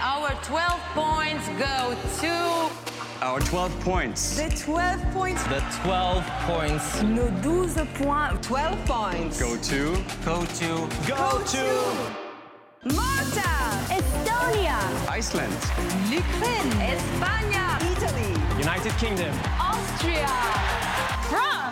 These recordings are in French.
our 12 points go to. Our 12 points. The 12 points. The 12 points Nos 12 points. 12 points. Go to. go to Go to. Malta. Estonia, Iceland. L'Ukraine. España, Italy. United Kingdom. Austria, France.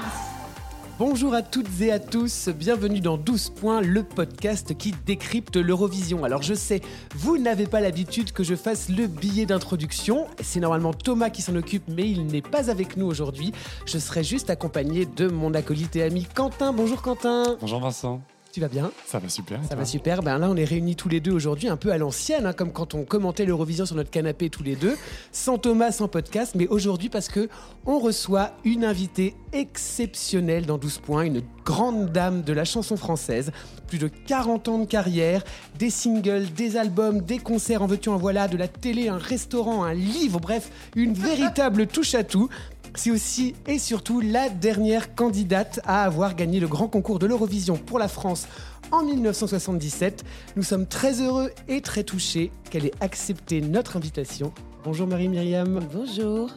Bonjour à toutes et à tous, bienvenue dans 12 points, le podcast qui décrypte l'Eurovision. Alors je sais, vous n'avez pas l'habitude que je fasse le billet d'introduction, c'est normalement Thomas qui s'en occupe mais il n'est pas avec nous aujourd'hui. Je serai juste accompagné de mon acolyte et ami Quentin. Bonjour Quentin, Bonjour Vincent, tu vas bien ça va super. ça toi va super. Ben là, on est réunis tous les deux aujourd'hui, un peu à l'ancienne, hein, comme quand on commentait l'Eurovision sur notre canapé tous les deux, sans Thomas, sans podcast, mais aujourd'hui parce que on reçoit une invitée exceptionnelle dans 12 points, une grande dame de la chanson française, plus de 40 ans de carrière, des singles, des albums, des concerts en veux-tu en voilà, de la télé, un restaurant, un livre, bref, une véritable touche à tout. C'est aussi et surtout la dernière candidate à avoir gagné le grand concours de l'Eurovision pour la France en 1977. Nous sommes très heureux et très touchés qu'elle ait accepté notre invitation. Bonjour Marie-Myriam, Bonjour.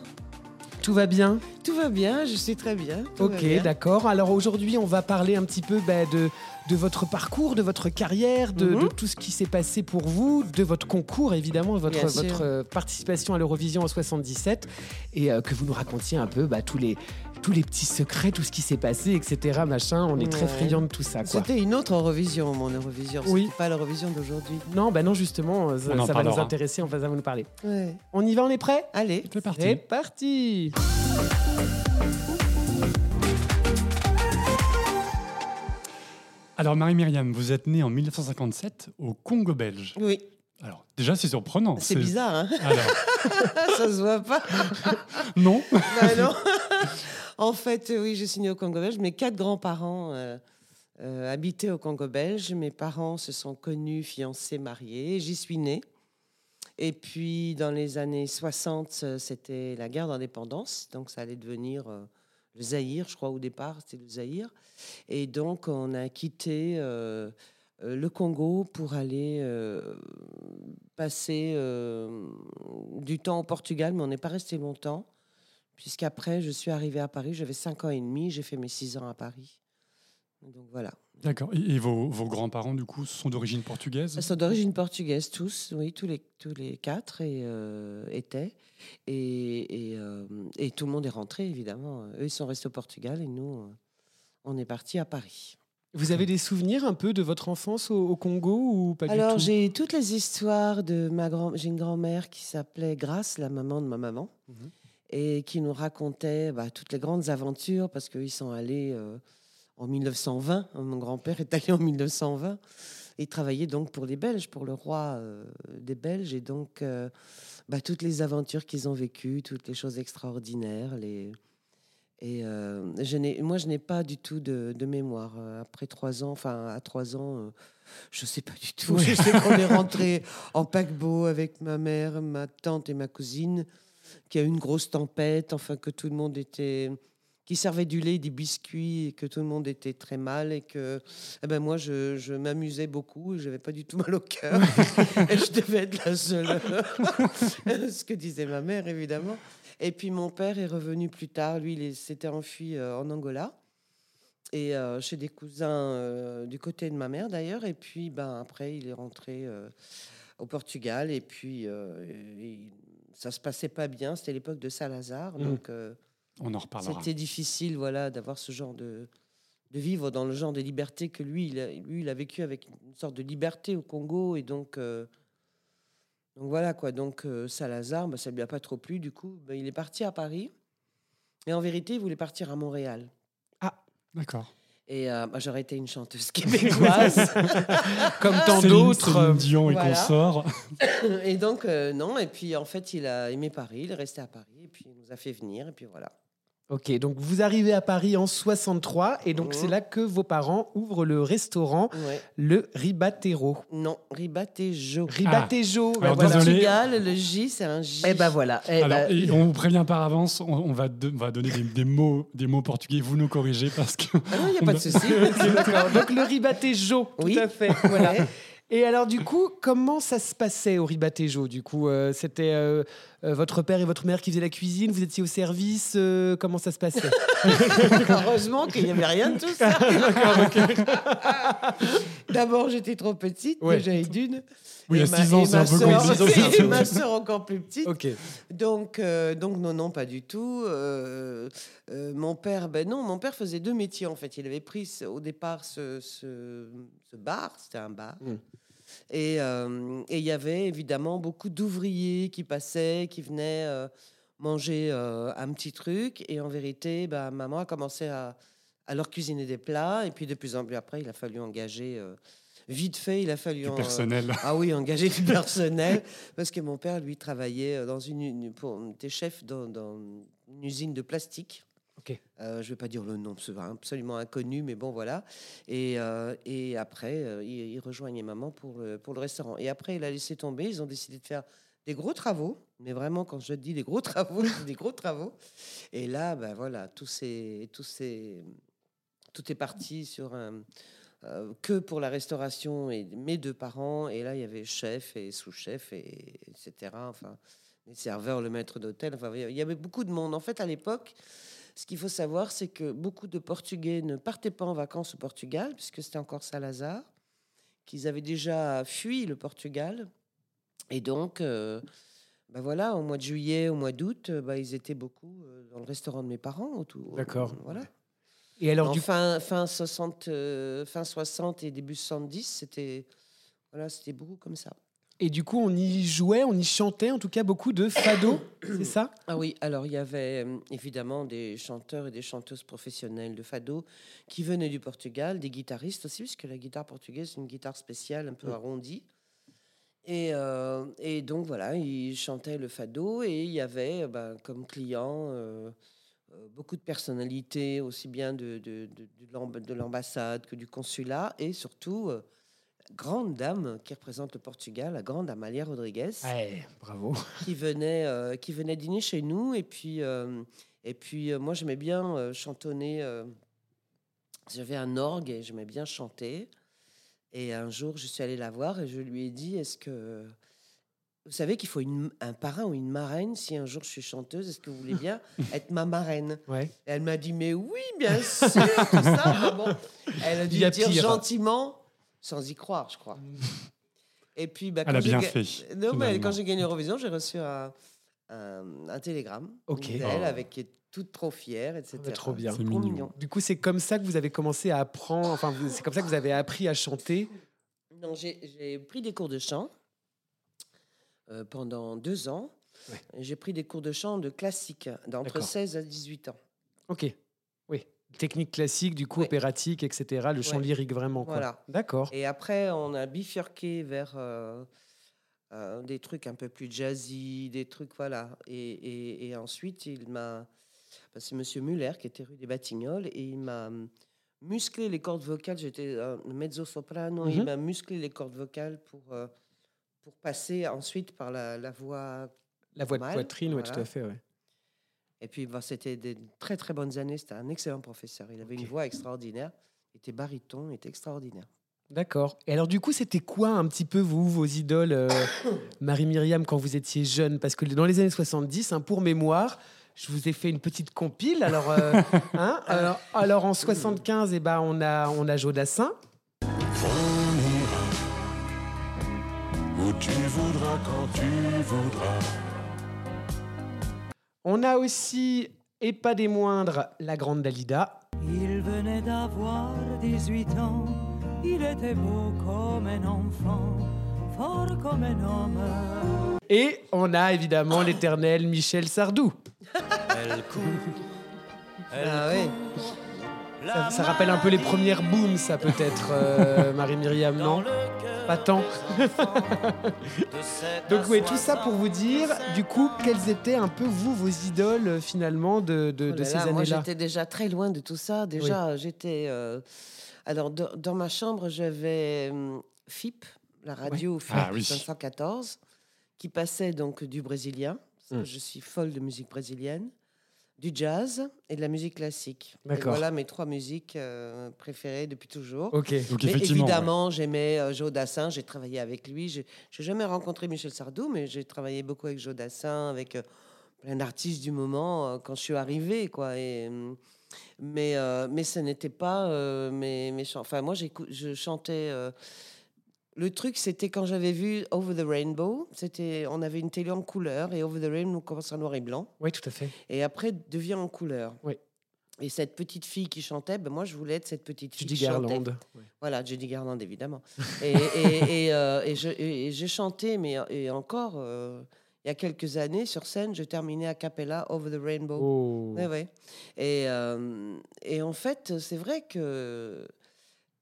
tout va bien? Tout va bien, je suis très bien. Ok, d'accord. Alors aujourd'hui, on va parler un petit peu bah, de, de votre parcours, de votre carrière, de, Mhm. de tout ce qui s'est passé pour vous, de votre concours évidemment, votre, euh, participation à l'Eurovision en 77, et euh, que vous nous racontiez un peu bah, tous, les, tous les petits secrets, tout ce qui s'est passé, etc. Machin. On est très Ouais. friands de tout ça. C'était une autre Eurovision, mon Eurovision. Oui. Pas l'Eurovision d'aujourd'hui. Non, bah non, justement, euh, ça, va nous intéresser, on va, nous parler. Ouais. On y va, on est prêt Allez. C'est parti. C'est parti Alors Marie-Myriam, vous êtes née en 1957 au Congo belge. Oui, Alors déjà c'est surprenant. c'est bizarre, hein Alors Ça se voit pas. non. Bah non. en fait, oui, j'ai signé au Congo belge. Mes quatre grands-parents euh, euh, habitaient au Congo belge. Mes parents se sont connus, fiancés, mariés. J'y suis née. Et puis, dans les années 60, euh, c'était la guerre d'indépendance. Donc, ça allait devenir euh, le Zaïre, je crois, au départ, c'était le Zaïre. Et donc, on a quitté euh, euh, le Congo pour aller euh, passer du temps au Portugal, mais on n'est pas resté longtemps puisqu'après, je suis arrivée à Paris, j'avais 5 ans et demi, j'ai fait mes 6 ans à Paris. Donc voilà. D'accord. Et, et vos, vos grands-parents du coup sont d'origine portugaise? Ils sont d'origine portugaise, tous, oui, tous les, tous les quatre et, euh, étaient. Et, et, euh, et tout le monde est rentré, évidemment. Eux, ils sont restés au Portugal et nous, euh, on est partis à Paris. Vous avez des souvenirs un peu de votre enfance au, au Congo ou pas Alors, du tout? j'ai toutes les histoires de ma grand... J'ai une grand-mère qui s'appelait Grace, la maman de ma maman, Mhm. et qui nous racontait bah, toutes les grandes aventures parce qu'ils sont allés euh, en 1920. Mon grand-père est allé en 1920. Il travaillait donc pour les Belges, pour le roi euh, des Belges, et donc euh, bah, toutes les aventures qu'ils ont vécues, toutes les choses extraordinaires, les... Et euh, je moi, je n'ai pas du tout de, de mémoire. Après trois ans, enfin, à trois ans, je sais pas du tout. Je sais qu'on est rentré en paquebot avec ma mère, ma tante et ma cousine, qu'il y a eu une grosse tempête, enfin, que tout le monde était qui servait du lait, des biscuits, et que tout le monde était très mal, et que eh ben moi, je, je m'amusais beaucoup, je n'avais pas du tout mal au cœur, et je devais être la seule. Ce que disait ma mère, évidemment. Et puis mon père est revenu plus tard, lui, il s'était enfui euh, en Angola, et euh, chez des cousins euh, du côté de ma mère d'ailleurs, et puis ben, après, il est rentré euh, au Portugal, et puis il- ça se passait pas bien, c'était l'époque de Salazar, Mm. donc... On en reparlera. c'était difficile, voilà, d'avoir ce genre de, de vivre dans le genre de liberté que lui, il a, lui, il a vécu avec une sorte de liberté au Congo et donc, euh, donc voilà quoi. Donc euh, Salazar, bah, ça lui a pas trop plu. Du coup, bah, il est parti à Paris. Et en vérité, il voulait partir à Montréal. D'accord. Et euh, bah, j'aurais été une chanteuse québécoise. Comme tant d'autres. Dion et voilà. consorts. et donc euh, non. Et puis en fait, il a aimé Paris. Il est resté à Paris. Et puis il nous a fait venir. Et puis voilà. Ok, donc vous arrivez à Paris en 63 et donc Mhm. c'est là que vos parents ouvrent le restaurant Ouais. Le Ribatero. Non, Ribatejo. Ribatejo. ben Alors, voilà. désolé. Portugal, le J, c'est un J. Eh ben voilà. Eh Alors, ben, et on vous prévient par avance, on, on va, de- on va donner des, des mots, des mots portugais, vous nous corrigez parce que Ah non, il n'y a pas de souci. Donc le Ribatejo, Oui. tout à fait. Voilà. Et alors, du coup, comment ça se passait au Ribatejo Du coup, euh, c'était euh, euh, votre père et votre mère qui faisaient la cuisine, vous étiez au service, euh, comment ça se passait? Heureusement qu'il n'y avait rien de tout ça. D'abord, j'étais trop petite, Ouais. déjà et d'une. Oui, à ma- 6 ans, c'est un peu compliqué. et ma sœur encore plus petite. Ok. Donc, euh, donc non, non, pas du tout. Euh, euh, mon père, ben non, mon père faisait deux métiers en fait. Il avait pris au départ ce, ce, ce bar, c'était un bar. Mm. Et il y avait évidemment beaucoup d'ouvriers qui passaient, qui venaient manger un petit truc. Et en vérité, ben, maman a commencé à, à leur cuisiner des plats. Et puis de plus en plus après, il a fallu engager. Euh, vite fait, il a fallu Du en- personnel. ah oui, engager du personnel, parce que mon père, lui, travaillait euh, dans une, une- pour, était chef dans, dans une usine de plastique. Ok. Euh, je ne vais pas dire le nom, c'est absolument inconnu, mais bon, voilà. Et, euh, et après, euh, il, il rejoignait maman pour le, pour le restaurant. Et après, il a laissé tomber. Ils ont décidé de faire des gros travaux, mais vraiment, quand je dis des gros travaux, des gros travaux. Et là, ben voilà, tout, s'est- tout, est parti sur un, euh, que pour la restauration et mes deux parents. Et là, il y avait chef et sous-chef, et, etc. Enfin, les serveurs, le maître d'hôtel. Enfin, il y avait beaucoup de monde. En fait, à l'époque, ce qu'il faut savoir, c'est que beaucoup de Portugais ne partaient pas en vacances au Portugal, puisque c'était encore Salazar, qu'ils avaient déjà fui le Portugal. Et donc, euh, ben voilà, au mois de juillet, au mois d'août, euh, ben, ils étaient beaucoup euh, dans le restaurant de mes parents. autour- D'accord. Voilà. Et alors, du fin, fin, 60, euh, fin 60 et début 70, c'était voilà, beaucoup comme ça. et du coup, on y jouait, on y chantait, en tout cas, beaucoup de fado, c'est ça? Ah oui, alors il y avait euh, évidemment des chanteurs et des chanteuses professionnelles de fado qui venaient du Portugal, des guitaristes aussi, puisque la guitare portugaise, c'est une guitare spéciale, un peu arrondie. Et, euh, et donc voilà, ils chantaient le fado et il y avait ben, comme clients euh, beaucoup de personnalités, aussi bien de, de, de, de l'amb- de l'ambassade que du consulat, et surtout, euh, grande dame qui représente le Portugal, la grande Amalia Rodriguez bravo. qui venait, euh, qui venait dîner chez nous. Et puis, euh, et puis euh, moi, j'aimais bien euh, chantonner. euh, J'avais un orgue et j'aimais bien chanter. Et un jour, je suis allée la voir et je lui ai dit Est-ce que. Vous savez qu'il faut une- un parrain ou une marraine si un jour je suis chanteuse. Est-ce que vous voulez bien être ma marraine? Ouais. Et Elle m'a dit Mais oui, bien sûr, tout ça. Bon, elle a dû a dire pire. gentiment, sans y croire, je crois. Et puis, bah, Elle quand a j'ai bien fait, Non, mais finalement. quand j'ai gagné l'Eurovision, j'ai reçu un, un, un télégramme d'elle Oh. avec qui est toute trop fière, etc. Ah trop bien. C'est mignon. mignon. Du coup, c'est comme ça que vous avez commencé à apprendre, enfin, c'est comme ça que vous avez appris à chanter? Non, j'ai j'ai pris des cours de chant pendant deux ans. Ouais. J'ai pris des cours de chant de classique d'entre D'accord. 16 à 18 ans. Ok. Oui. Technique classique, du coup, Ouais. opératique, etc. Le chant Ouais. lyrique, vraiment. quoi. Voilà. D'accord. Et après, on a bifurqué vers euh, euh, des trucs un peu plus jazzy, des trucs, voilà. Et, et- et ensuite, il m'a. bah, c'est Monsieur Muller qui était rue des Batignolles et il m'a musclé les cordes vocales. J'étais euh, mezzo-soprano. et Il Mhm. m'a musclé les cordes vocales pour, euh, pour passer ensuite par la, la voix. La voix de poitrine, oui, tout voilà. à fait. Ouais. Et puis, bah, c'était des très, très bonnes années. C'était un excellent professeur. Il avait une voix extraordinaire. Il était baryton, il était extraordinaire. D'accord. Et alors, du coup, c'était quoi un petit peu, vous, vos idoles, euh, Marie-Myriam, quand vous étiez jeune? Parce que dans les années 70, hein, pour mémoire, je vous ai fait une petite compile. Alors, euh, hein, alors, alors, en 75, eh ben, on, a, on a Jodassin. Tu voudras quand tu voudras. On a aussi, et pas des moindres, la grande Dalida. Il venait d'avoir 18 ans, il était beau comme un enfant, fort comme un homme. Et on a évidemment l'éternel Michel Sardou. Elle court. Elle Ah ouais. Ça, ça rappelle un peu les premières booms, ça peut-être, euh, Marie-Myriam, non? Pas tant. Donc oui, tout ça pour vous dire, du coup, quelles étaient un peu vous, vos idoles euh, finalement de, de- Oh de ces là, Moi, années-là j'étais déjà très loin de tout ça. Déjà, j'étais. euh, Alors, dans, dans ma chambre, j'avais hum, FIP, la radio FIP Ah oui. 514, qui passait donc du brésilien. parce que Mm. Je suis folle de musique brésilienne. Du jazz et de la musique classique. Et D'accord. Voilà mes trois musiques euh, préférées depuis toujours. Ok. Donc Mais ouais. évidemment, j'aimais euh, Joe Dassin, j'ai travaillé avec lui. J'ai jamais rencontré Michel Sardou, mais j'ai travaillé beaucoup avec Joe Dassin, avec euh, plein d'artistes du moment euh, quand je suis arrivée. Quoi. Et, mais, euh, mais ce n'était pas euh, mes, mes chants. Enfin, moi, je chantais. Le truc, c'était quand j'avais vu Over the Rainbow. C'était, on avait une télé en couleur et Over the Rainbow commence en noir et blanc Oui, tout à fait. et après devient en couleur. Oui. Et cette petite fille qui chantait, ben moi je voulais être cette petite fille Judy qui chantait. Garland. Voilà, Judy Garland, évidemment. et, et, et, euh, et je- j'ai chanté, mais et encore, euh, il y a quelques années, sur scène, je terminais a cappella Over the Rainbow. Oh. Ouais, ouais. Et, euh, et en fait, c'est vrai que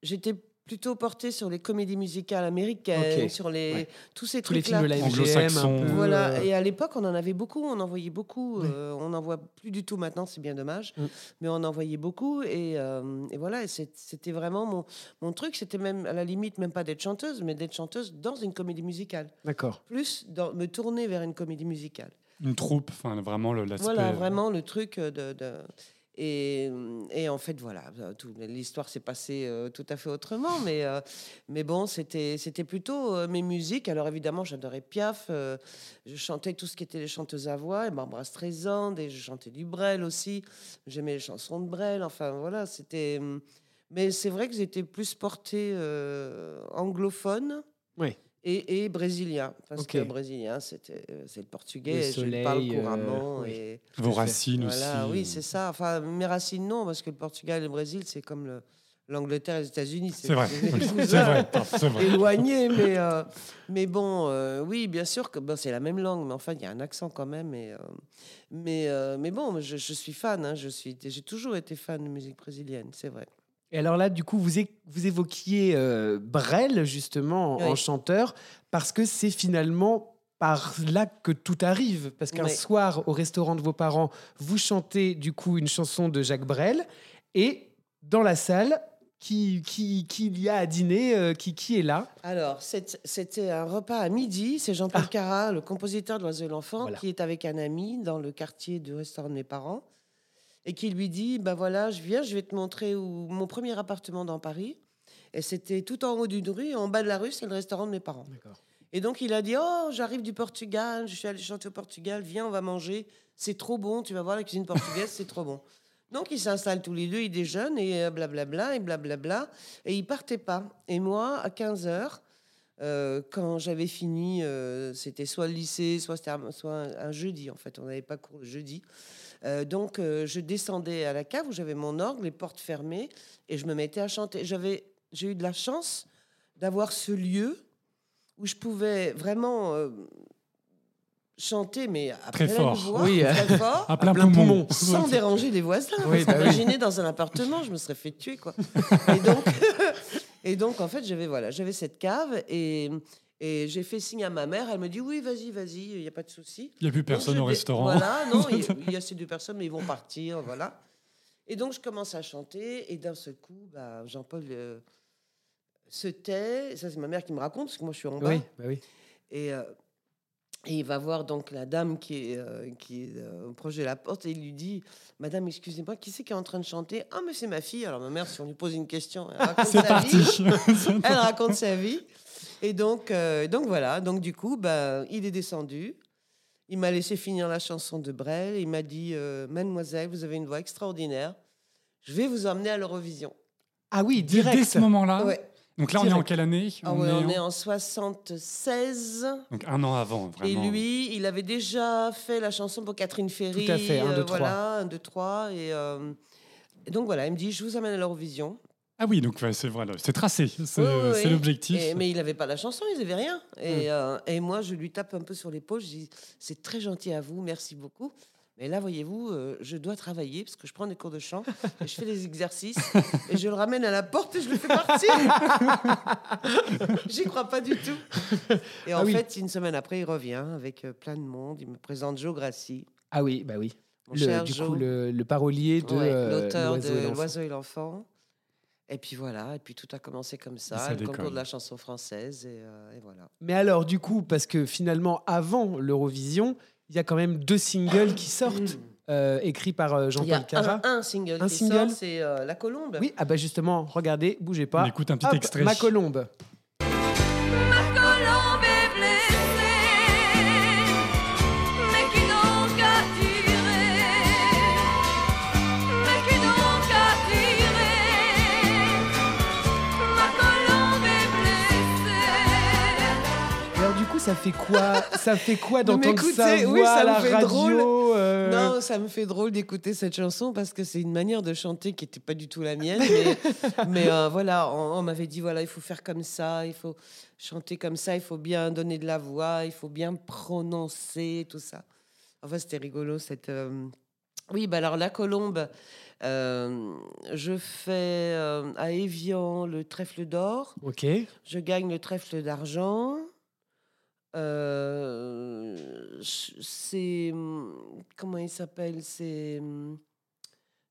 j'étais plutôt portée sur les comédies musicales américaines, sur les, Ouais. tous ces Tous les trucs-là. films Anglo-saxons. peu, Voilà, euh, et à l'époque, on en avait beaucoup, on en voyait beaucoup. Euh, on n'en voit plus du tout maintenant, c'est bien dommage, Mm. mais on en voyait beaucoup. Et, euh, et voilà, c'était vraiment mon, mon truc. C'était même à la limite, même pas d'être chanteuse, mais d'être chanteuse dans une comédie musicale. D'accord. Plus dans- me tourner vers une comédie musicale. Une troupe, enfin vraiment le- l'aspect. Voilà, vraiment le truc euh, de. de- et, et en fait, voilà, euh, l'histoire s'est passée euh, tout à fait autrement, mais, euh, bon, c'était plutôt mes musiques. Alors évidemment, j'adorais Piaf, je chantais tout ce qui était les chanteuses à voix, et Barbara Streisand, et je chantais du Brel aussi. J'aimais les chansons de Brel, enfin voilà, c'était. hum, Mais c'est vrai que j'étais plus portée anglophone. Oui. Et, et brésilien, parce Ok. que brésilien, c'était euh, c'est le portugais, Le et je le parle soleil, euh, couramment. oui. et, Vos racines voilà, aussi. oui, c'est ça. Enfin, mes racines, non, parce que le Portugal et le Brésil, c'est comme le- l'Angleterre et les États-Unis. C'est vrai. C'est vrai. C'est vrai. Éloignés, mais, euh, mais bon, euh, oui, bien sûr que bon, c'est la même langue, mais enfin, il y a un accent quand même. Et, euh, mais, euh, mais bon, je, je suis fan, hein, je suis, j'ai toujours été fan de musique brésilienne, c'est vrai. Et alors là, du coup, vous, évoquiez euh, Brel, justement, en, chanteur, parce que c'est finalement par là que tout arrive. Parce qu'un Oui. soir, au restaurant de vos parents, vous chantez, du coup, une chanson de Jacques Brel, et dans la salle, qui, qui, qui y a à dîner, euh, qui, qui est là? Alors, c'était un repas à midi. C'est Jean-Paul Ah. Cara, le compositeur de L'Oiseau et l'Enfant, Voilà. qui est avec un ami dans le quartier du restaurant de mes parents et qui lui dit Ben voilà, je viens, je vais te montrer où, mon premier appartement dans Paris. Et c'était tout en haut d'une rue, et en bas de la rue, c'est le restaurant de mes parents. Et donc, il a dit Oh, j'arrive du Portugal, je suis allé chanter au Portugal, viens, on va manger. C'est trop bon, tu vas voir la cuisine portugaise, c'est trop bon. Donc, ils s'installent tous les deux, ils déjeunent, et euh, blablabla, et blablabla. Et ils partaient pas. Et moi, à 15 heures, euh, quand j'avais fini, euh, c'était soit le lycée, soit, un, soit un, un jeudi, en fait. On n'avait pas cours le jeudi. Euh, donc, euh, je descendais à la cave où j'avais mon orgue, les portes fermées, et je me mettais à chanter. J'avais, j'ai eu de la chance d'avoir ce lieu où je pouvais vraiment euh, chanter, mais à Très pleine fort. voix, Oui, très fort, À plein, plein poumon. sans déranger les voisins. Oui, bah oui. Imaginez dans un appartement, je me serais fait tuer, quoi. Et donc, et donc en fait, j'avais voilà, j'avais cette cave et, et j'ai fait signe à ma mère. Elle me dit oui, vas-y, vas-y, il n'y a pas de souci. Il n'y a plus personne au restaurant. Voilà, non, il y, y a ces deux personnes, mais ils vont partir, voilà. Et donc, je commence à chanter, et d'un seul coup, bah, Jean-Paul euh, se tait. Ça, c'est ma mère qui me raconte, parce que moi, je suis en bas. Oui, bah oui. Et, euh, et il va voir donc la dame qui est, euh, qui est euh, proche de la porte, et il lui dit Madame, excusez-moi, qui c'est qui est en train de chanter? Ah, mais c'est ma fille. Alors, ma mère, si on lui pose une question, elle raconte C'est sa parti. vie. Elle raconte sa vie. Et donc, euh, donc voilà. Donc du coup, bah, il est descendu. Il m'a laissé finir la chanson de Brel. Il m'a dit, euh, Mademoiselle, vous avez une voix extraordinaire. Je vais vous emmener à l'Eurovision. Ah oui, Dès, dès direct. ce moment-là. Ouais. Donc là, on est en quelle année Ah ouais, on en- est en 76. Donc un an avant, Et vraiment. lui, il avait déjà fait la chanson pour Catherine Ferry. Tout à fait, un, euh, deux, trois. Voilà, un, deux, trois. Et, euh, et donc voilà, il me dit, je vous amène à l'Eurovision. Ah oui, donc ouais, c'est vrai, là, c'est tracé. C'est Oui, oui, l'objectif. Et- mais il n'avait pas la chanson, il n'avait rien. Et, Hmm. euh, et moi, je lui tape un peu sur l'épaule. Je dis C'est très gentil à vous, merci beaucoup. Mais là, voyez-vous, euh, je dois travailler parce que je prends des cours de chant, et je fais des exercices et je le ramène à la porte et je le fais partir. J'y crois pas du tout. Et en Ah oui. fait, une semaine après, il revient avec euh, plein de monde. Il me présente Joe Grassi, Ah oui, bah oui. mon Le- cher du Joe, coup, le, le parolier de Ouais, euh, l'auteur de. L'Oiseau et l'Enfant. Et puis voilà, et puis tout a commencé comme ça, ça le concours de la chanson française, et, euh, et voilà. Mais alors, du coup, parce que finalement, avant l'Eurovision, il y a quand même deux singles qui sortent. euh, écrit par euh, Il y a Jean-Paul Cara. un, un single Un qui single sort, c'est euh, La Colombe. Oui, ah bah justement, regardez, bougez pas. On écoute un petit Hop, extrait. Ma colombe. Ça fait quoi? Ça fait quoi d'entendre sa voix oui, ça me la fait radio drôle. euh, Non, ça me fait drôle d'écouter cette chanson parce que c'est une manière de chanter qui n'était pas du tout la mienne. Mais, mais, euh, voilà, on, on m'avait dit voilà, il faut faire comme ça, il faut chanter comme ça, il faut bien donner de la voix, il faut bien prononcer, tout ça. Enfin, c'était rigolo cette. euh, Oui, bah alors la colombe, euh, je fais euh, à Évian le trèfle d'or. Ok. Je gagne le trèfle d'argent. Euh, c'est. Comment il s'appelle C'est.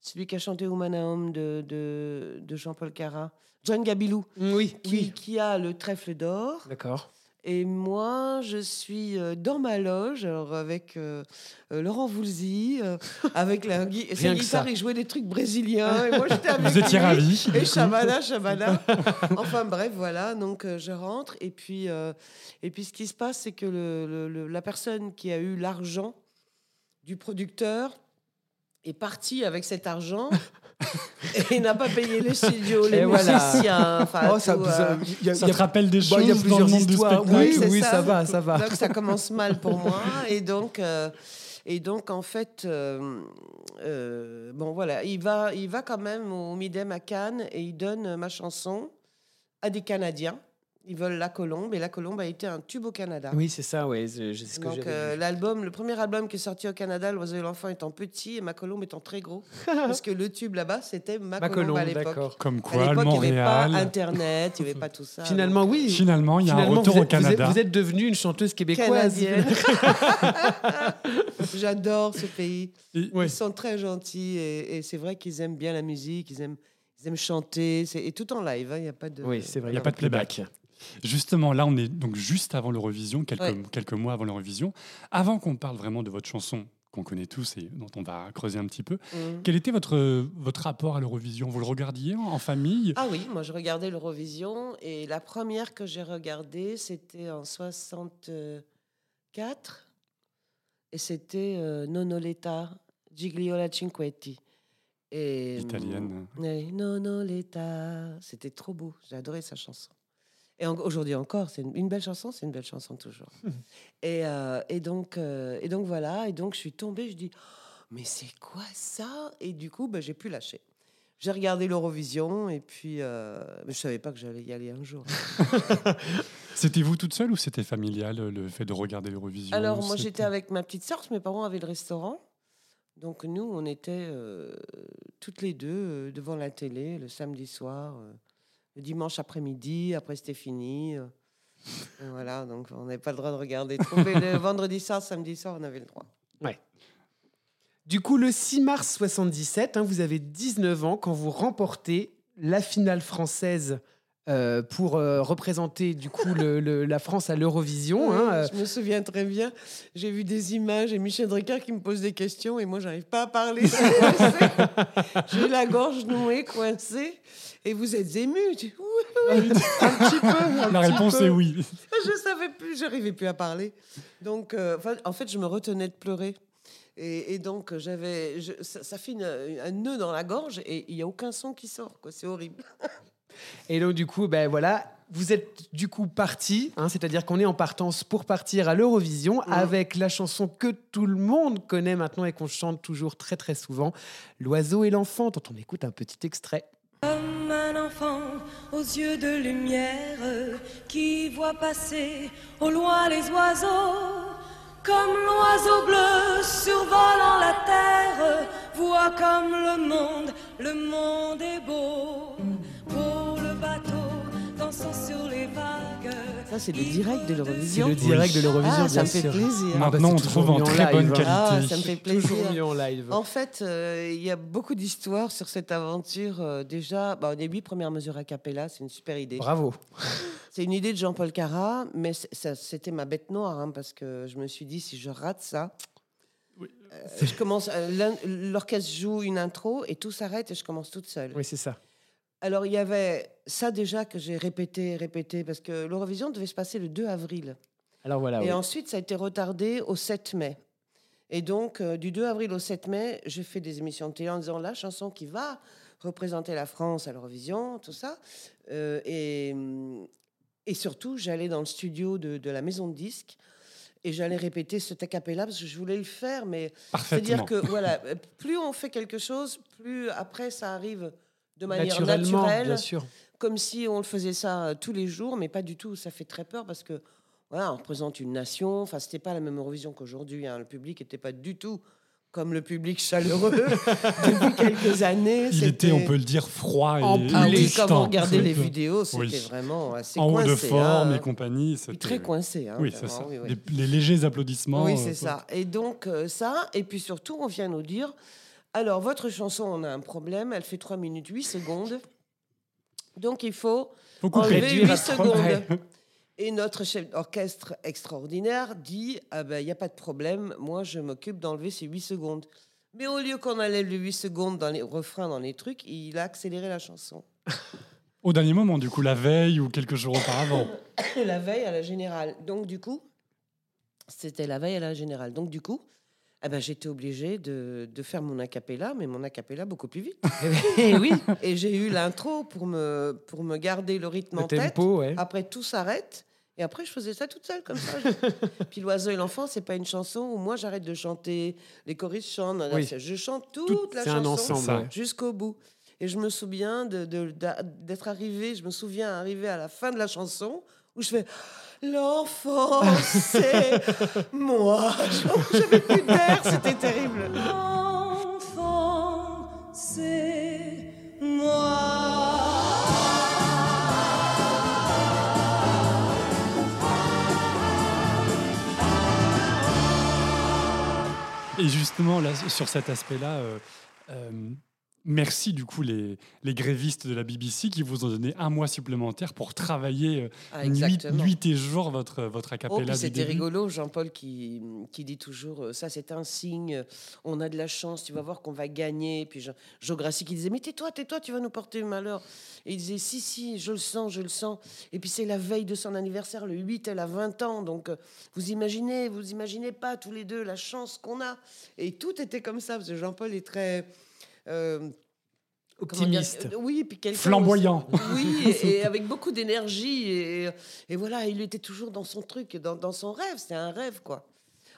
Celui qui a chanté Humanaum de, de, de Jean-Paul Cara. John Gabilou, Oui, qui, oui. qui a le trèfle d'or. D'accord. Et moi, je suis euh, dans ma loge, alors avec euh, euh, Laurent Voulzy, euh, avec la gui- sa guitare, il jouait des trucs brésiliens. Et moi, j'étais avec Vous étiez ravis. Et Shabada, Shabada. enfin bref, voilà. Donc euh, je rentre et puis euh, et puis ce qui se passe, c'est que le, le- le- la personne qui a eu l'argent du producteur est partie avec cet argent et n'a pas payé les studios, les Et voilà. musiciens. Enfin, Oh, ça, tout, ça- euh, il y a- Ça il y te a- rappelle des bah, il y a choses le plusieurs monde du histoires. spectacle Oui, c'est oui, ça va, ça va. Donc ça commence mal pour moi. Et donc, euh, et donc en fait, euh, euh, bon voilà, il va, il va quand même au Midem à Cannes et il donne ma chanson à des Canadiens. Ils veulent La Colombe et La Colombe a été un tube au Canada. Oui, c'est ça, ouais. Ce que Donc euh, l'album, le premier album qui est sorti au Canada, L'Oiseau et l'Enfant étant petit et Ma Colombe étant très gros, parce que le tube là-bas c'était Ma, Ma Colombe, colombe, à l'époque. d'accord. Comme À quoi, l'époque, il n'y avait pas Montréal. Internet, il n'y avait pas tout ça. Finalement, oui. Finalement, il y a un retour au êtes, vous êtes- Canada. Vous êtes devenue une chanteuse québécoise. canadienne. J'adore ce pays. Et- Ouais. Ils sont très gentils et, et c'est vrai qu'ils aiment bien la musique, ils aiment, ils aiment chanter, et tout en live, hein, il n'y a pas de... Oui, c'est vrai. Il y a pas de playback. Justement, là, on est donc juste avant l'Eurovision, quelques, Ouais. quelques mois avant l'Eurovision. Avant qu'on parle vraiment de votre chanson qu'on connaît tous et dont on va creuser un petit peu, Mhm. quel était votre, votre rapport à l'Eurovision? Vous le regardiez en, en famille? Ah oui, moi je regardais l'Eurovision et la première que j'ai regardée, c'était en 64 et c'était euh, Nonoletta, Gigliola Cinquetti. Et, Italienne. Nonoletta, c'était trop beau, j'ai adoré sa chanson. Et en- aujourd'hui encore, c'est une, une belle chanson, c'est une belle chanson toujours. et, euh, et, donc, euh, et donc voilà, et donc je suis tombée, je dis, mais c'est quoi ça? Et du coup, ben, j'ai pu lâcher. J'ai regardé l'Eurovision et puis euh, je savais pas que j'allais y aller un jour. C'était vous toute seule ou c'était familial le fait de regarder l'Eurovision Alors moi C'était- j'étais avec ma petite que mes parents avaient le restaurant. Donc nous on était euh, toutes les deux euh, devant la télé le samedi soir, euh, le dimanche après-midi, après c'était fini. euh. Et voilà, donc on n'avait pas le droit de regarder le vendredi soir, samedi soir, on avait le droit. Du coup, le 6 mars 77, hein, vous avez 19 ans quand vous remportez la finale française euh, pour euh, représenter du coup le- le- la France à l'Eurovision. Oui, hein, euh, Je me souviens très bien. J'ai vu des images et Michel Drucker qui me pose des questions et moi, j'arrive pas à parler. J'ai la gorge nouée, coincée. Et vous êtes ému. Oui, oui, un petit peu. un La petit réponse peu. est oui. Je savais plus, j'arrivais plus à parler. Donc, euh, en fait, je me retenais de pleurer. Et, et donc, j'avais, ça, ça fait une- un nœud dans la gorge et il n'y a aucun son qui sort. quoi. C'est horrible. Et donc, du coup, ben voilà, vous êtes du coup parti, hein, c'est-à-dire qu'on est en partance pour partir à l'Eurovision avec la chanson que tout le monde connaît maintenant et qu'on chante toujours très très souvent, L'oiseau et l'enfant, dont on écoute un petit extrait. Comme un enfant aux yeux de lumière qui voit passer au loin les oiseaux. Comme l'oiseau bleu survolant la terre, voit comme le monde, le monde est beau. Pour le bateau dansant sur les vagues. Ça, c'est le direct de C'est l'Eurovision. le direct de l'Eurovision, Ah, ça bien me fait sûr. plaisir. Ah, bah, Maintenant, c'est on trouve en très bonne hein. Ah, qualité. ça me fait Toujours plaisir. mis en live. En fait, euh, il y a beaucoup d'histoires sur cette aventure. euh, déjà, bah, au début, première mesure a cappella, c'est une super idée. Bravo. C'est une idée de Jean-Paul Cara, mais c'est- ça- c'était ma bête noire, hein, parce que je me suis dit, si je rate ça, Euh, je commence, euh, l'orchestre joue une intro et tout s'arrête et je commence toute seule. Oui, c'est ça. Alors il y avait ça déjà que j'ai répété, répété, parce que l'Eurovision devait se passer le 2 avril. Alors voilà. et oui. ensuite, ça a été retardé au 7 mai. Et donc, euh, du 2 avril au 7 mai, j'ai fait des émissions de télé en disant la chanson qui va représenter la France à l'Eurovision, tout ça. Euh, et, hum, et surtout, j'allais dans le studio de, de la maison de disques et j'allais répéter ce a cappella parce que je voulais le faire, mais c'est-à-dire que voilà, plus on fait quelque chose, plus après ça arrive de manière naturelle bien sûr. comme si on le faisait ça euh, tous les jours, mais pas du tout. Ça fait très peur parce que voilà, on représente une nation. Enfin, c'était pas la même Eurovision qu'aujourd'hui. hein. Le public n'était pas du tout comme le public chaleureux depuis quelques années. Il était, on peut le dire, froid et, En Ah oui, quand vous regardez les vidéos, c'était Oui. vraiment assez En haut de coincé, forme hein. et compagnie. C'était- Très coincé. hein, Oui, c'est vraiment, ça. oui, oui. Les, les légers applaudissements. Oui, euh, c'est ça. Et donc, euh, ça, et puis surtout, on vient nous dire alors, votre chanson, on a un problème, elle fait 3 minutes 8 secondes. Donc, il faut enlever Réduire 8 à trois- secondes. Et notre chef d'orchestre extraordinaire dit Ah ben, il n'y a pas de problème, moi, je m'occupe d'enlever ces 8 secondes. Mais au lieu qu'on enlève les 8 secondes dans les refrains, dans les trucs, il a accéléré la chanson. Au dernier moment, du coup, la veille ou quelques jours auparavant. la veille à la générale. Donc, du coup, c'était la veille à la générale. Donc, du coup, eh ben, j'étais obligée de, de faire mon acapella, mais mon acapella beaucoup plus vite. Et oui, Et j'ai eu l'intro pour me, pour me garder le rythme le en tête. ouais. Après, tout s'arrête. Et après, je faisais ça toute seule, comme ça. Puis L'oiseau et l'enfant, c'est pas une chanson où moi, j'arrête de chanter. Les choristes chantent. Oui. Je chante toute Tout- la chanson ensemble, Ça. ouais. jusqu'au bout. Et je me souviens de- de- d'être arrivée, je me souviens arriver à la fin de la chanson où je fais L'enfant, c'est moi. J'avais plus d'air, c'était terrible. Enfant, c'est moi. Et justement, là, sur cet aspect-là, euh, euh, merci du coup les, les grévistes de la BBC qui vous ont donné un mois supplémentaire pour travailler euh, Ah, nuit, et jour votre, votre Oh, acapella du c'était rigolo, Jean-Paul qui, qui dit toujours euh, ça c'est un signe, euh, on a de la chance, tu vas voir qu'on va gagner. Puis Jean, Grassi qui disait mais tais-toi, tais-toi, tu vas nous porter malheur. Et il disait si, si, je le sens, je le sens. Et puis c'est la veille de son anniversaire, le 8, elle a 20 ans. Donc vous imaginez, vous imaginez pas tous les deux la chance qu'on a. Et tout était comme ça, parce que Jean-Paul est très. Euh, dire, Optimiste. euh, Oui, puis quelqu'un Flamboyant. aussi- Oui, et, et avec beaucoup d'énergie. Et, et voilà, il était toujours dans son truc, dans, dans son rêve. C'était un rêve, quoi.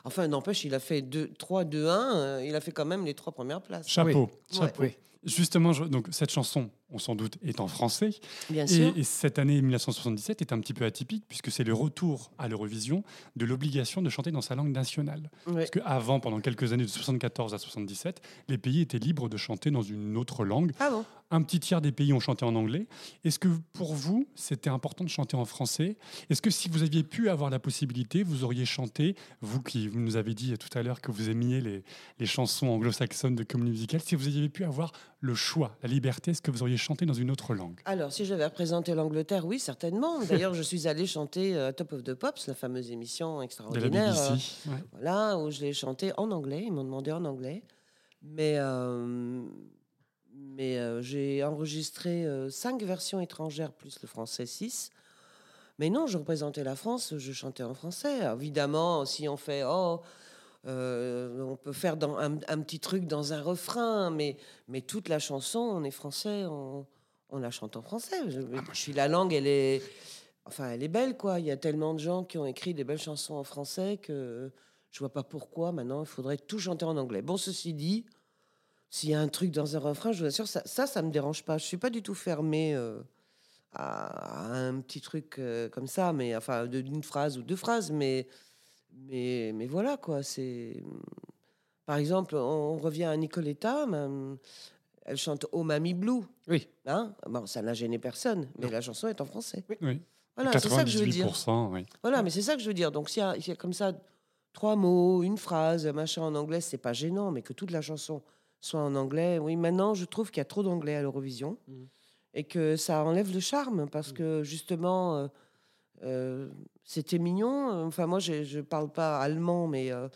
Enfin, n'empêche, il a fait 2, 3, 2, 1. euh, il a fait quand même les trois premières places. Chapeau. Oui. chapeau. Justement, je- donc, cette chanson, on s'en doute, est en français. Bien Et, sûr. et cette année 1977 est un petit peu atypique puisque c'est le retour à l'Eurovision de l'obligation de chanter dans sa langue nationale. Ouais. Parce qu'avant, pendant quelques années de 74 à 77, les pays étaient libres de chanter dans une autre langue. Ah bon? Un petit tiers des pays ont chanté en anglais. Est-ce que pour vous, c'était important de chanter en français? Est-ce que si vous aviez pu avoir la possibilité, vous auriez chanté, vous qui vous nous avez dit tout à l'heure que vous aimiez les, les chansons anglo-saxonnes de comédie musicale, si vous aviez pu avoir le choix, la liberté, est-ce que vous auriez dans une autre langue Alors, si j'avais représenté l'Angleterre, oui, certainement. D'ailleurs, je suis allée chanter euh, Top of the Pops, la fameuse émission de la extraordinaire. BBC euh, Ouais. Voilà, où je l'ai chanté en anglais. Ils m'ont demandé en anglais. Mais, euh, mais euh, j'ai enregistré cinq versions étrangères plus le français 6. Mais non, je représentais la France, je chantais en français. Évidemment, si on fait, oh, euh, on peut faire dans un, un petit truc dans un refrain, mais, mais toute la chanson, on est français, on, on la chante en français. Je, puis la langue, elle est, enfin, elle est belle, quoi. Il y a tellement de gens qui ont écrit des belles chansons en français que je vois pas pourquoi maintenant il faudrait tout chanter en anglais. Bon, ceci dit, s'il y a un truc dans un refrain, je vous assure, ça, ça, ça me dérange pas. Je suis pas du tout fermée euh, à, un petit truc euh, comme ça, mais enfin, d'une phrase ou deux phrases, mais, mais, mais voilà, quoi. C'est. Par exemple, on revient à Nicoletta, elle chante Oh Mamie Blue. Oui. Hein? Bon, ça n'a gêné personne, mais la chanson est en français. Oui. Voilà, c'est ça que je veux dire. 98%, oui. Voilà, mais c'est ça que je veux dire. Donc, s'il y, y a comme ça trois mots, une phrase, machin en anglais, c'est pas gênant, mais que toute la chanson soit en anglais. Oui, maintenant, je trouve qu'il y a trop d'anglais à l'Eurovision Mhm. et que ça enlève le charme parce que justement, euh, euh, c'était mignon. Enfin, moi, je ne parle pas allemand, mais, euh,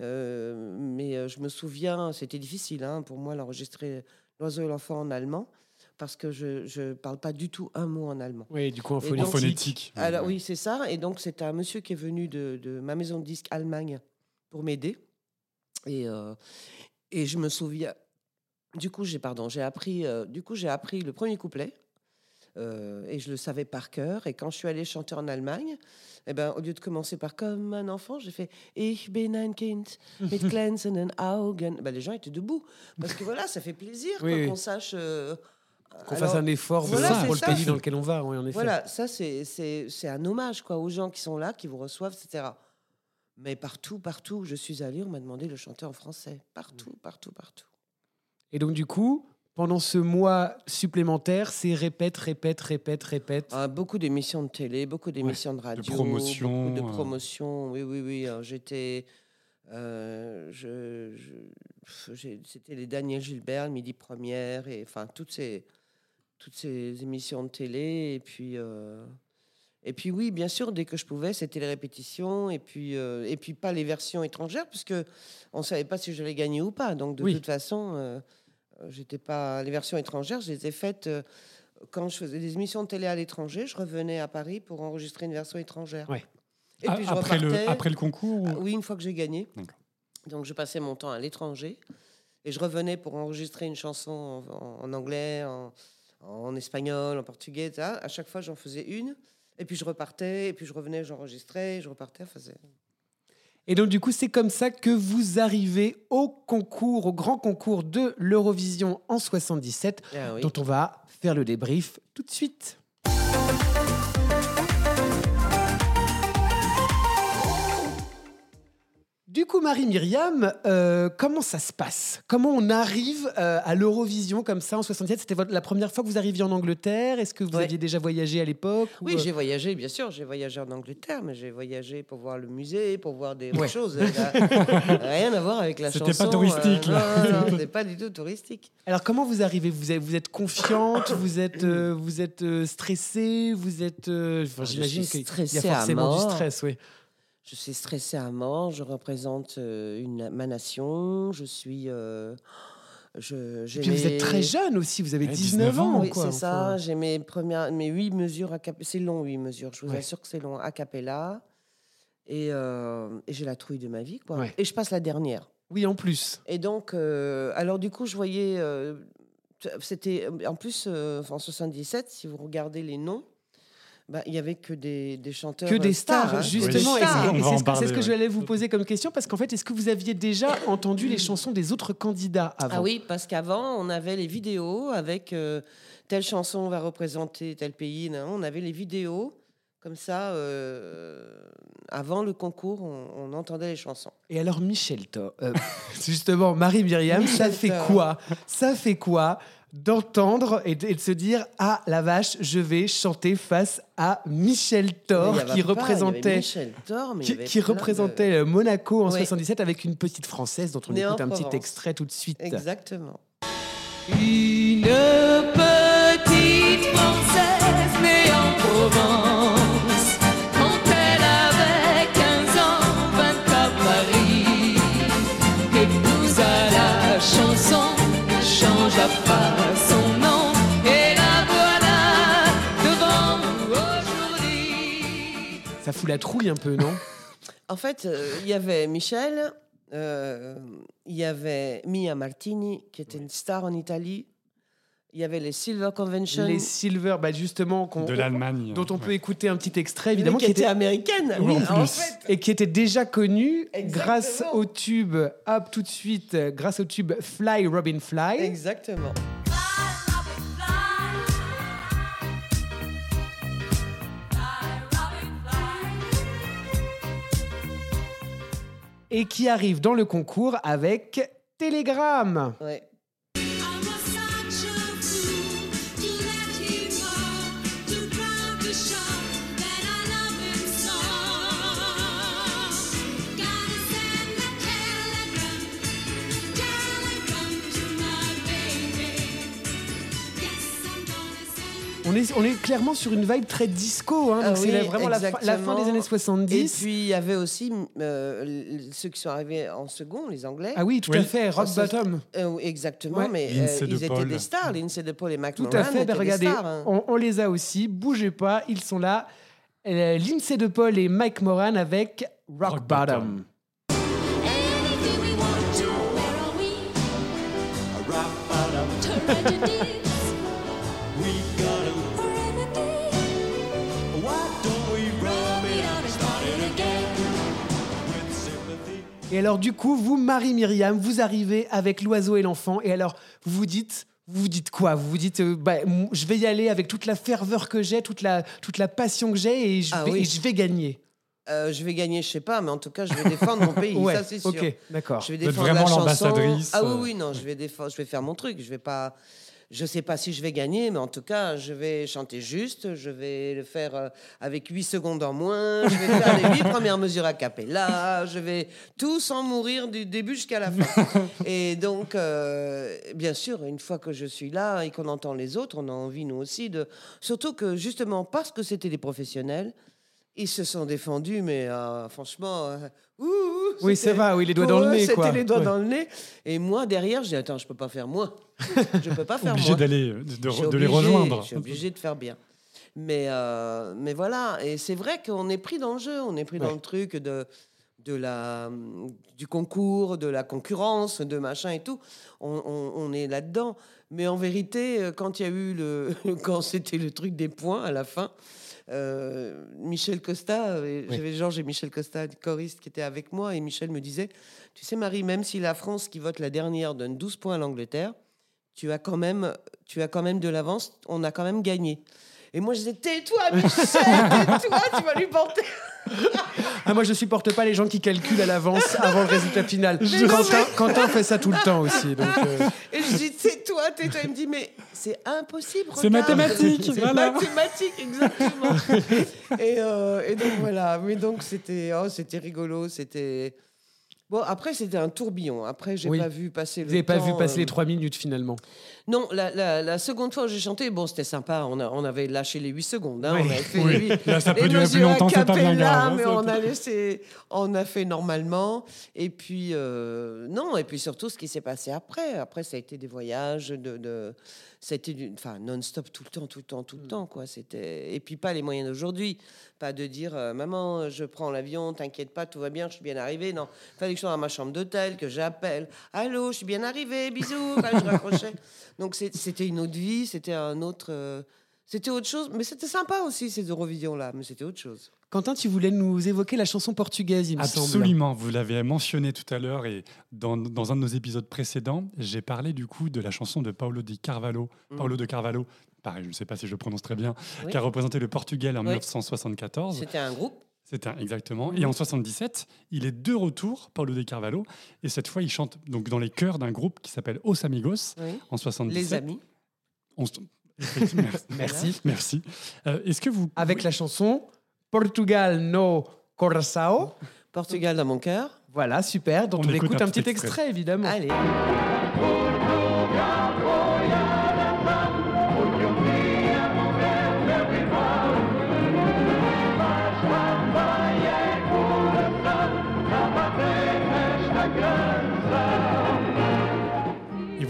euh, mais je me souviens, c'était difficile hein, pour moi d'enregistrer L'oiseau et l'enfant en allemand, parce que je ne parle pas du tout un mot en allemand. Oui, du coup, en Et phonétique. Alors oui, c'est ça. Et donc c'est un monsieur qui est venu de, de ma maison de disques Allemagne pour m'aider. Et, euh, et je me souviens. Du coup, j'ai pardon, j'ai appris. du coup, j'ai appris le premier couplet. Euh, et je le savais par cœur. Et quand je suis allée chanter en Allemagne, eh ben, au lieu de commencer par comme un enfant, j'ai fait Ich bin ein Kind mit glänzenden Augen. Ben, les gens étaient debout. Parce que voilà, ça fait plaisir Oui, quoi, oui. qu'on sache. euh, Qu'on fasse un effort Voilà, pour le ça. pays dans lequel on va, oui, en effet. voilà, ça c'est- un hommage quoi aux gens qui sont là, qui vous reçoivent, etc. Mais partout, partout où je suis allée, on m'a demandé de chanter en français. Partout, partout, partout. Et donc, du coup, pendant ce mois supplémentaire, c'est répète, répète, répète, répète. Ah, beaucoup d'émissions de télé, beaucoup d'émissions de radio, promotion, beaucoup de euh. promotions. Oui, oui, oui. J'étais, euh, je, je- j'ai- c'était les Daniel Gilbert, le Midi Première, et enfin toutes ces, toutes ces émissions de télé. Et puis, euh, et puis oui, bien sûr, dès que je pouvais, c'était les répétitions, et puis, euh, et puis pas les versions étrangères, puisque on savait pas si je l'ai gagné ou pas. Donc de Oui. toute façon, euh, euh, j'étais pas les versions étrangères, je les ai faites. euh, quand je faisais des émissions de télé à l'étranger, je revenais à Paris pour enregistrer une version étrangère. Ouais. Et puis je après, le, après le concours ou- Ah Oui, une fois que j'ai gagné. Donc je passais mon temps à l'étranger et je revenais pour enregistrer une chanson en, anglais, en, en espagnol, en portugais, etc. À chaque fois, j'en faisais une. Et puis je repartais, et puis je revenais, j'enregistrais, je repartais. Enfin, Et donc, du coup, c'est comme ça que vous arrivez au concours, au grand concours de l'Eurovision en 77, Ah oui. dont on va faire le débrief tout de suite. Du coup, Marie-Myriam, euh, comment ça se passe? Comment on arrive euh, à l'Eurovision comme ça en 67 C'était votre- la première fois que vous arriviez en Angleterre? Est-ce que vous Ouais. aviez déjà voyagé à l'époque ou, Oui, euh, j'ai voyagé, bien sûr, j'ai voyagé en Angleterre, mais j'ai voyagé pour voir le musée, pour voir des Ouais. choses. Rien à voir avec la chanson. C'était pas touristique, euh, là. non, non, c'était pas du tout touristique. Alors comment vous arrivez? Vous êtes, vous êtes confiante, vous êtes, euh, vous êtes euh, stressée, vous êtes. euh, enfin, J'imagine qu'il y a forcément du stress, oui. Je suis stressée à mort, je représente euh, une, ma nation, je suis... euh, je, Et puis vous êtes très jeune aussi, vous avez Ouais, 19, 19 ans. Oui, c'est ça. J'ai mes premières, mes huit mesures a cappella. C'est long, huit mesures. Je vous Ouais. assure que c'est long a cappella. Et, euh, et j'ai la trouille de ma vie, quoi. Ouais. Et je passe la dernière. Oui, en plus. Et donc, euh, alors du coup, je voyais. euh, C'était en plus euh, en 77, si vous regardez les noms, bah, il y avait que des, des chanteurs. Que des euh, stars, hein. justement. Oui, et c'est- et ce que- je allais vous poser comme question, parce qu'en fait, est-ce que vous aviez déjà entendu les chansons des autres candidats avant? Ah oui, parce qu'avant, on avait les vidéos avec euh, telle chanson va représenter tel pays. non, on avait les vidéos comme ça. euh, avant le concours, on, on entendait les chansons. Et alors, Michel Thor, euh, justement, Marie-Myriam, ça fait quoi? Ça fait quoi? D'entendre et de, et de se dire Ah, la vache, je vais chanter face à Michel Thor qui pas, représentait. Thor, mais qui, qui de- euh, Monaco en Oui. 77 avec une petite française dont on écoute un petit extrait tout de suite. Exactement. Une Ça fout la trouille un peu, non? En fait, euh, il y avait Michel, euh, il y avait Mia Martini, qui était une star en Italie. Il y avait les Silver Convention, Les Silver, bah justement, qu'on- de l'Allemagne. dont on peut Ouais. écouter un petit extrait, évidemment, qui, qui était était, américaine. Oui, en en plus. fait. et qui était déjà connu Exactement. grâce au tube, hop, tout de suite, grâce au tube Fly Robin Fly. Exactement. Et qui arrive dans le concours avec Telegram. On est, on est clairement sur une vibe très disco. Hein, Ah c'est oui, vraiment la, fin- la fin exactement. des années Et 70. puis il y avait aussi euh, ceux qui sont arrivés en second, les Anglais. ah oui, tout Oui. à fait, Rock Bottom. Euh, exactement, Ouais. mais euh, de ils étaient Paul. des stars. Lindsay de Paul et Mac Tout Moran à fait. étaient Ben, regardez, stars, hein. on, on les a aussi. Bougez pas, ils sont là. Euh, Lindsay de Paul et Mike Moran avec Rock, Rock Bottom. Bottom. Et alors, du coup, vous, Marie-Myriam, vous arrivez avec l'oiseau et l'enfant. Et alors, vous vous dites. Vous vous dites quoi? Vous vous dites, euh, bah, je vais y aller avec toute la ferveur que j'ai, toute la, toute la passion que j'ai, et, je Ah vais- oui. et je vais gagner. Euh, je vais gagner, je sais pas, mais en tout cas, je vais défendre mon pays, ouais, ça c'est sûr. ok, d'accord. Je vais Vous êtes défendre vraiment la chanson. l'ambassadrice, Ah oui, euh. oui, non, je vais défendre, je vais faire mon truc. Je vais pas, je sais pas si je vais gagner, mais en tout cas, je vais chanter juste. Je vais le faire euh, avec 8 secondes en moins. Je vais faire les 8 premières mesures a cappella. Je vais tout sans mourir du début jusqu'à la fin. Et donc, euh, bien sûr, une fois que je suis là et qu'on entend les autres, on a envie nous aussi de, surtout que justement parce que c'était des professionnels. Ils se sont défendus, mais euh, franchement, euh, ouh, Oui, ça va, oui, les doigts dans le nez, quoi. C'était les doigts Ouais. dans le nez. Et moi, derrière, je dis Attends, je peux pas faire moi. Je peux pas faire Obligé moi. d'aller, de, de- Je suis de les obligé, rejoindre. Je suis obligé de faire bien. Mais, euh, mais voilà, et c'est vrai qu'on est pris dans le jeu, on est pris dans le truc de, de la, du concours, de la concurrence, de machin et tout. On, on- on est là-dedans. Mais en vérité, quand il y a eu le, quand c'était le truc des points à la fin, Michel Costa, euh, Oui. j'avais Georges et Michel Costa, choriste, qui étaient avec moi, et Michel me disait, tu sais Marie, même si la France qui vote la dernière donne 12 points à l'Angleterre, tu as quand même, tu as quand même de l'avance, on a quand même gagné. Et moi, je disais, tais-toi, Michel, tais-toi, tu vas lui porter. Ah, moi, je supporte pas les gens qui calculent à l'avance avant le résultat final. Mais Quentin, Quentin fait ça tout le temps aussi. Donc, euh, Et je dis, tais-toi, tais-toi. Il me dit, mais c'est impossible. C'est mathématique, C'est voilà. mathématique, exactement. et, euh, et donc, voilà. Mais donc, c'était oh, c'était rigolo. C'était. Bon, après, c'était un tourbillon. Après, j'ai Oui. pas vu passer le vous n'avez pas vu passer euh, les trois minutes finalement. Non, la, la- la seconde fois où j'ai chanté, bon, c'était sympa. On, a- on avait lâché les 8 secondes. hein. Oui. On avait fait Oui. les huit- Là, ça peut durer plus longtemps, c'est pas bien grave, hein, mais on a laissé, on a fait normalement. Et puis, euh, non, et puis surtout ce qui s'est passé après. Après, ça a été des voyages, de, de ça a été du- enfin, non-stop tout le temps, tout le temps, tout le temps, quoi. C'était, et puis pas les moyens d'aujourd'hui. Pas de dire, euh, maman, je prends l'avion, t'inquiète pas, tout va bien, je suis bien arrivé. Non, fallait que je sois dans ma chambre d'hôtel, que j'appelle. Allô, je suis bien arrivé, bisous. Je raccrochais. Donc c'était une autre vie, c'était un autre, euh, c'était autre chose. Mais c'était sympa aussi ces Eurovisions là, mais c'était autre chose. Quentin, tu voulais nous évoquer la chanson portugaise, il me semble. Absolument, vous l'avez mentionné tout à l'heure et dans, dans un de nos épisodes précédents, j'ai parlé du coup de la chanson de Paulo de Carvalho, Mm. Paulo de Carvalho, pareil, je ne sais pas si je le prononce très bien, Oui. qui a représenté le Portugal en Oui. 1974. C'était un groupe. C'était un- exactement. Et en 77, il est de retour, Paulo de Carvalho, et cette fois, il chante donc dans les chœurs d'un groupe qui s'appelle Os Amigos Oui. en 77. Les amis. On se- Effectivement, Merci. Merci. Euh, Est-ce que vous Avec la chanson Portugal no Coração. Portugal dans mon cœur. Voilà, super. Donc On on, écoute écoute un un petit petit extrait. extrait, évidemment. Allez.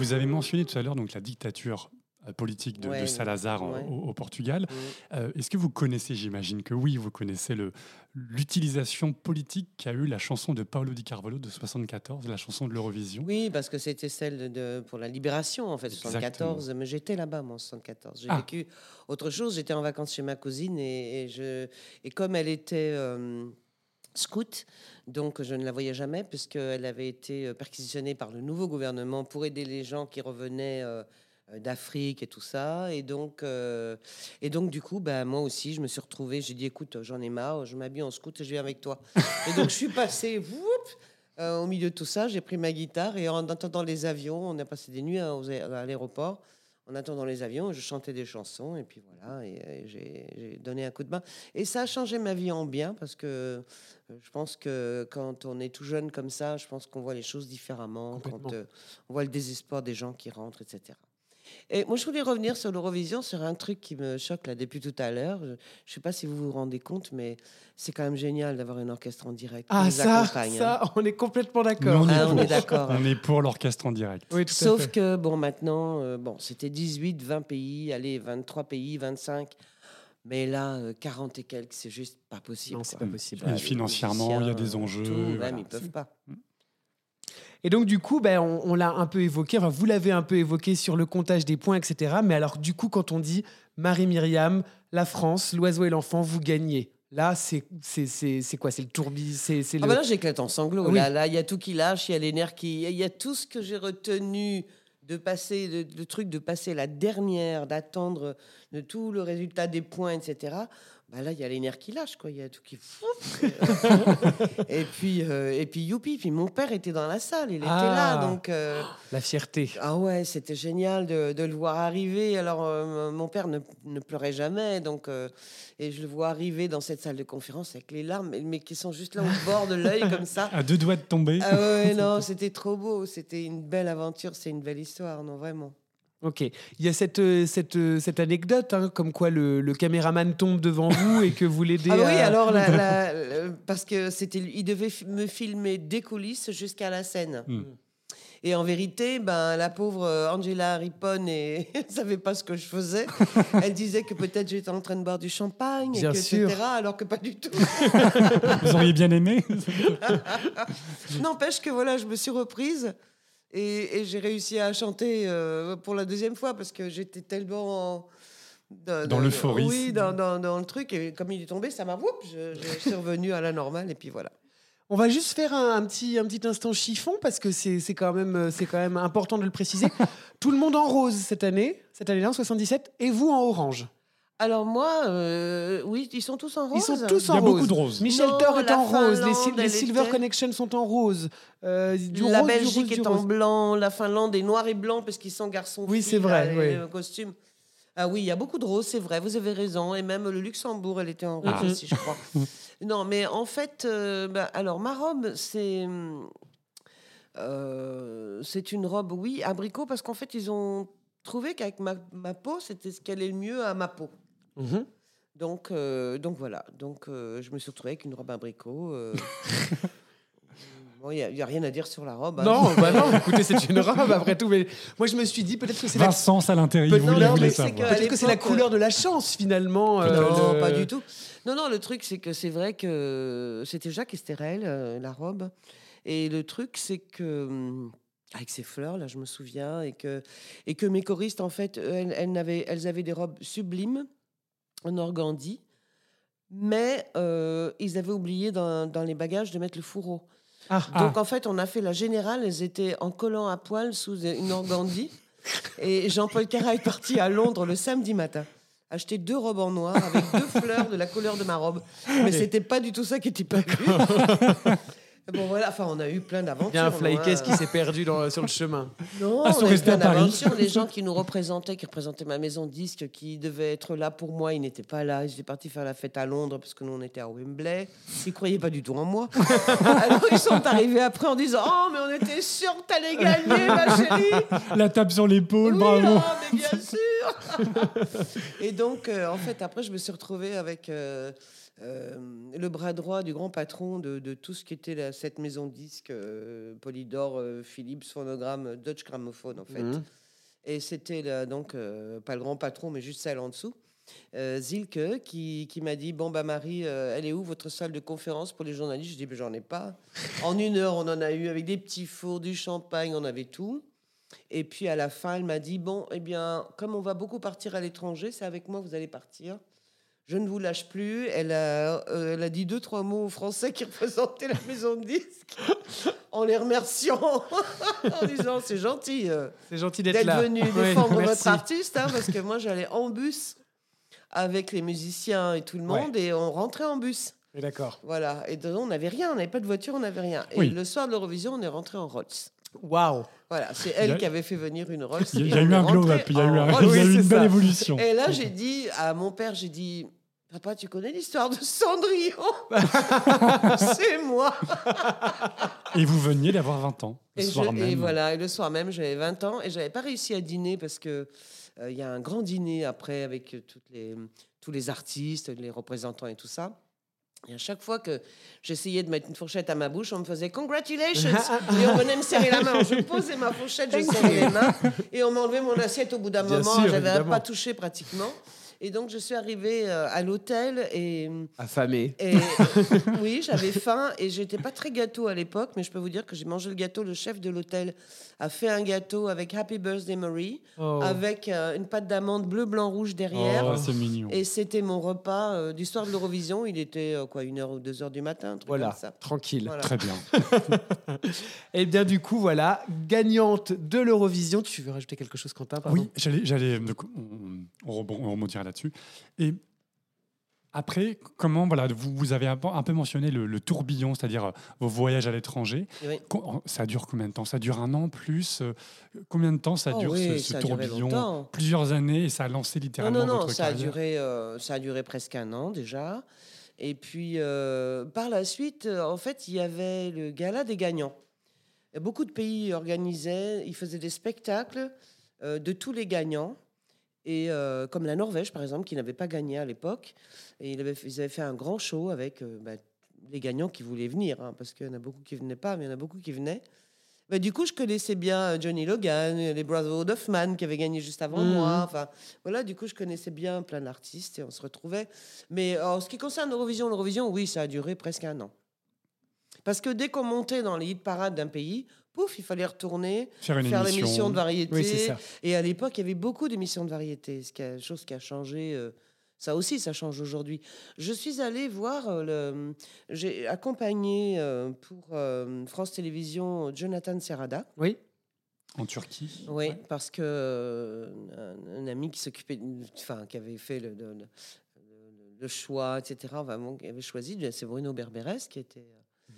Vous avez mentionné tout à l'heure donc la dictature euh, politique de, de Ouais, Salazar en- au, au Portugal. Mm. Euh, Est-ce que vous connaissez, j'imagine que oui, vous connaissez l'utilisation politique qu'a eu la chanson de Paulo Di Carvalho de 74, la chanson de l'Eurovision? Oui, parce que c'était celle de, pour la libération, en fait, 74. Mais j'étais là-bas, moi, en 74. J'ai Ah. vécu autre chose. J'étais en vacances chez ma cousine et, et je, et comme elle était euh, scout, donc je ne la voyais jamais, puisqu'elle avait été euh, perquisitionnée par le nouveau gouvernement pour aider les gens qui revenaient. euh, euh, d'Afrique et tout ça et donc et donc du coup ben moi aussi je me suis retrouvée j'ai dit écoute j'en ai marre je m'habille en scout et je viens avec toi et donc je suis passée au milieu de tout ça, j'ai pris ma guitare et en attendant les avions, on a passé des nuits à, à l'aéroport. En attendant les avions, je chantais des chansons et puis voilà, et, et j'ai donné un coup de main. Et ça a changé ma vie en bien parce que euh, je pense que quand on est tout jeune comme ça, je pense qu'on voit les choses différemment, quand euh, on voit le désespoir des gens qui rentrent, etc. Et moi, je voulais revenir sur l'Eurovision, sur un truc qui me choque là depuis tout à l'heure. Je ne sais pas si vous vous rendez compte, mais c'est quand même génial d'avoir un orchestre en direct. qui Ah nous ça, accompagne, hein. ça, on est complètement d'accord. on, est Ah, on est d'accord. On est pour l'orchestre en direct. Oui, tout à Sauf fait. que, bon, maintenant, euh, bon, c'était 18, 20 pays, allez, 23 pays, 25. Mais là, euh, 40 et quelques, c'est juste pas possible. Non, c'est pas possible. Et financièrement, il y a des enjeux, tout, même, voilà, ils peuvent pas. Et donc, du coup, ben, on, on l'a un peu évoqué, enfin, vous l'avez un peu évoqué sur le comptage des points, etc. Mais alors, du coup, quand on dit Marie-Myriam, la France, l'oiseau et l'enfant, vous gagnez. Là, c'est c'est- c'est- c'est quoi? C'est le tourbi C'est Ah le... bah là, j'éclate en sanglots. Oui. Là, là, il y a tout qui lâche, il y a les nerfs qui... Il y a tout ce que j'ai retenu de passer, de- le truc de passer la dernière, d'attendre de tout le résultat des points, etc. Bah là, il y a les nerfs qui lâchent, quoi. Il y a tout qui... et puis, euh, et puis, youpi. Puis mon père était dans la salle, il était Ah. là, donc... euh, La fierté. Ah ouais, c'était génial de, de le voir arriver. Alors, euh, mon père ne, ne pleurait jamais, donc et je le vois arriver dans cette salle de conférence avec les larmes, mais qui sont juste là au bord de l'œil comme ça. À deux doigts de tomber. Ah ouais, non, c'était trop beau. C'était une belle aventure, c'est une belle histoire, non vraiment. Ok. Il y a cette, euh, cette, euh, cette anecdote, hein, comme quoi le, le caméraman tombe devant vous et que vous l'aidez. Ah oui, à- alors la- la- le- parce que c'était, il devait me filmer des coulisses jusqu'à la scène. Hmm. Et en vérité, ben, la pauvre euh, Angela Rippon ne savait pas ce que je faisais. Elle disait que peut-être j'étais en train de boire du champagne, et que, sûr. etc. Alors que pas du tout. Vous auriez bien aimé N'empêche que voilà, je me suis reprise et, et j'ai réussi à chanter euh, pour la deuxième fois parce que j'étais tellement en- Dans de- l'euphorie. Oui, dans, dans- dans le truc. Et comme il est tombé, ça m'a. whoop, Je, je suis revenue à la normale et puis voilà. On va juste faire un, un petit, un petit instant chiffon parce que c'est quand, même, euh, c'est quand même important de le préciser. Tout le monde en rose cette année, cette année-là, en 77, et vous en orange. Alors moi, euh, oui, ils sont tous en rose. Ils sont tous Il y en a rose. beaucoup de roses. Michel Thor est en rose, les, Finlande, Silver était- Connection sont en rose. Euh, du la rose, du Belgique rose, du est en rose. blanc, la Finlande est noir et blanc parce qu'ils sont garçons. Oui, c'est vrai, les- oui. costumes. Ah oui, il y a beaucoup de roses, c'est vrai, vous avez raison. Et même le Luxembourg, elle était en rose Ah. aussi, je crois. non, mais en fait, euh, bah, alors ma robe, c'est. euh, c'est une robe, oui, abricot, parce qu'en fait, ils ont trouvé qu'avec ma, ma peau, c'était ce qui allait le mieux à ma peau. Mhm. Donc, euh, donc voilà. Donc, euh, je me suis retrouvée avec une robe abricot. euh. Bon, il n'y a, rien à dire sur la robe. hein. Non, bah non, écoutez, c'est une robe après tout. Mais moi, je me suis dit peut-être que c'est la, Vincent à l'intérieur, vous voulez, que- peut-être que c'est la couleur de la chance finalement. euh, non, le- pas du tout. Non, non, le truc, c'est que c'est vrai que c'était Jacques Estérel, euh, la robe. Et le truc, c'est que. hum, Avec ces fleurs, là, je me souviens, et que, et que mes choristes, en fait, elles, elles, n'avaient- elles avaient des robes sublimes en organdie, mais euh, ils avaient oublié dans, dans les bagages de mettre le fourreau. Ah, Donc en fait, on a fait la générale, elles étaient en collant à poil sous une organdie. Et Jean-Paul Carra est parti à Londres le samedi matin. Acheter deux robes en noir avec deux fleurs de la couleur de ma robe. Mais c'était pas du tout ça qui était prévu. bon voilà, enfin on a eu plein d'aventures. il y a un flycase qui s'est perdu dans- sur le chemin. Non, Ah, on a eu plein d'aventures. Les gens qui nous représentaient, qui représentaient ma maison de disques, qui devaient être là pour moi, ils n'étaient pas là. Ils étaient partis faire la fête à Londres parce que nous, on était à Wembley. Ils croyaient pas du tout en moi. Alors, ils sont arrivés après en disant Oh, mais on était sûr que t'allais gagner, ma chérie. La tape sur l'épaule, Oui, bravo. ah, mais bien sûr. Et donc, euh, en fait, après, je me suis retrouvée avec euh, euh, le bras droit du grand patron de, de tout ce qui était la- cette maison de disques, euh, Polydor, euh, Philips, Phonogramme, Dutch Gramophone, en fait. Mhm. Et c'était donc euh, pas le grand patron, mais juste celle en dessous. Zilke qui, qui m'a dit bon bah Marie elle est où votre salle de conférence pour les journalistes? Je dis ben, j'en ai pas en une heure on en a eu avec des petits fours du champagne on avait tout et puis à la fin elle m'a dit bon eh bien comme on va beaucoup partir à l'étranger c'est avec moi que vous allez partir je ne vous lâche plus elle a, euh, elle a dit deux trois mots aux Français qui représentaient la maison de disques en les remerciant en disant c'est gentil euh, C'est gentil d'être d'être là. venu défendre votre artiste, hein, parce que moi j'allais en bus avec les musiciens et tout le Ouais. monde, et on rentrait en bus. Oui, D'accord. Voilà, et donc, on n'avait rien, on n'avait pas de voiture, on n'avait rien. Et Oui. le soir de l'Eurovision, on est rentré en Rolls. Waouh. Voilà, c'est elle a- qui avait fait venir une Rolls. Il y a, et y eu un glow rentré up, il y a eu, en un- Rolls. il y a eu Oui, une belle évolution. Et là, j'ai dit à mon père, j'ai dit, Papa, tu connais l'histoire de Cendrillon C'est moi. Et vous veniez d'avoir 20 ans, le Et, soir je- même. et voilà, et le soir même, j'avais 20 ans et j'avais pas réussi à dîner parce que euh, il y a un grand dîner après avec euh, toutes les, tous les artistes, les représentants et tout ça. Et à chaque fois que j'essayais de mettre une fourchette à ma bouche, on me faisait congratulations et on venait me serrer la main. Je posais ma fourchette, je serrais les mains et on m'enlevait mon assiette au bout d'un moment. J'avais évidemment. pas touché pratiquement. Et donc je suis arrivée euh, à l'hôtel et Affamé. et oui, j'avais faim et j'étais pas très gâteau à l'époque, mais je peux vous dire que j'ai mangé le gâteau. Le chef de l'hôtel a fait un gâteau avec Happy Birthday Marie, Oh. avec euh, une pâte d'amande bleu, blanc, rouge derrière. Oh, c'est mignon. Et c'était mon repas euh, du soir de l'Eurovision. Il était euh, quoi, une heure ou deux heures du matin, un truc Voilà, comme ça. tranquille. Voilà. Très bien. Et bien du coup, voilà, gagnante de l'Eurovision. Tu veux rajouter quelque chose, Quentin pardon? Oui, j'allais, j'allais, donc, on, on on là-dessus. Et après, comment, voilà, vous, vous avez un peu, mentionné le, le tourbillon, c'est-à-dire euh, vos voyages à l'étranger. Oui. Ça dure combien de temps? Ça dure un an plus euh, Combien de temps ça Oh dure oui, ce, ça tourbillon? Plusieurs années et ça a lancé littéralement non, non, votre ça a, duré, euh, ça a duré presque un an déjà. Et puis, euh, par la suite, en fait, il y avait le gala des gagnants. Et beaucoup de pays organisaient, ils faisaient des spectacles euh, de tous les gagnants. Et euh, comme la Norvège, par exemple, qui n'avait pas gagné à l'époque. Et ils avaient, fait- ils avaient fait un grand show avec euh, bah, les gagnants qui voulaient venir, hein, parce qu'il y en a beaucoup qui venaient pas, mais il y en a beaucoup qui venaient. Bah, du coup, je connaissais bien euh, Johnny Logan, les Brotherhood of Man qui avaient gagné juste avant Mhm. moi. Enfin, voilà, du coup, je connaissais bien plein d'artistes et on se retrouvait. Mais en ce qui concerne l'Eurovision, l'Eurovision, oui, ça a duré presque un an. Parce que dès qu'on montait dans les hit parades d'un pays, pouf, il fallait retourner, Faire une faire émission. l'émission de variété. Oui, c'est ça. Et à l'époque, il y avait beaucoup d'émissions de variété, ce qui a, chose qui a changé. euh, ça aussi, ça change aujourd'hui. Je suis allée voir, euh, le, j'ai accompagné euh, pour euh, France Télévisions Jonathan Serrada. Oui. En Turquie. Oui, parce que un, un ami qui s'occupait, enfin, qui avait fait le, le- le- le- le choix, etc., vraiment, qui avait choisi, c'est Bruno Berberes qui était.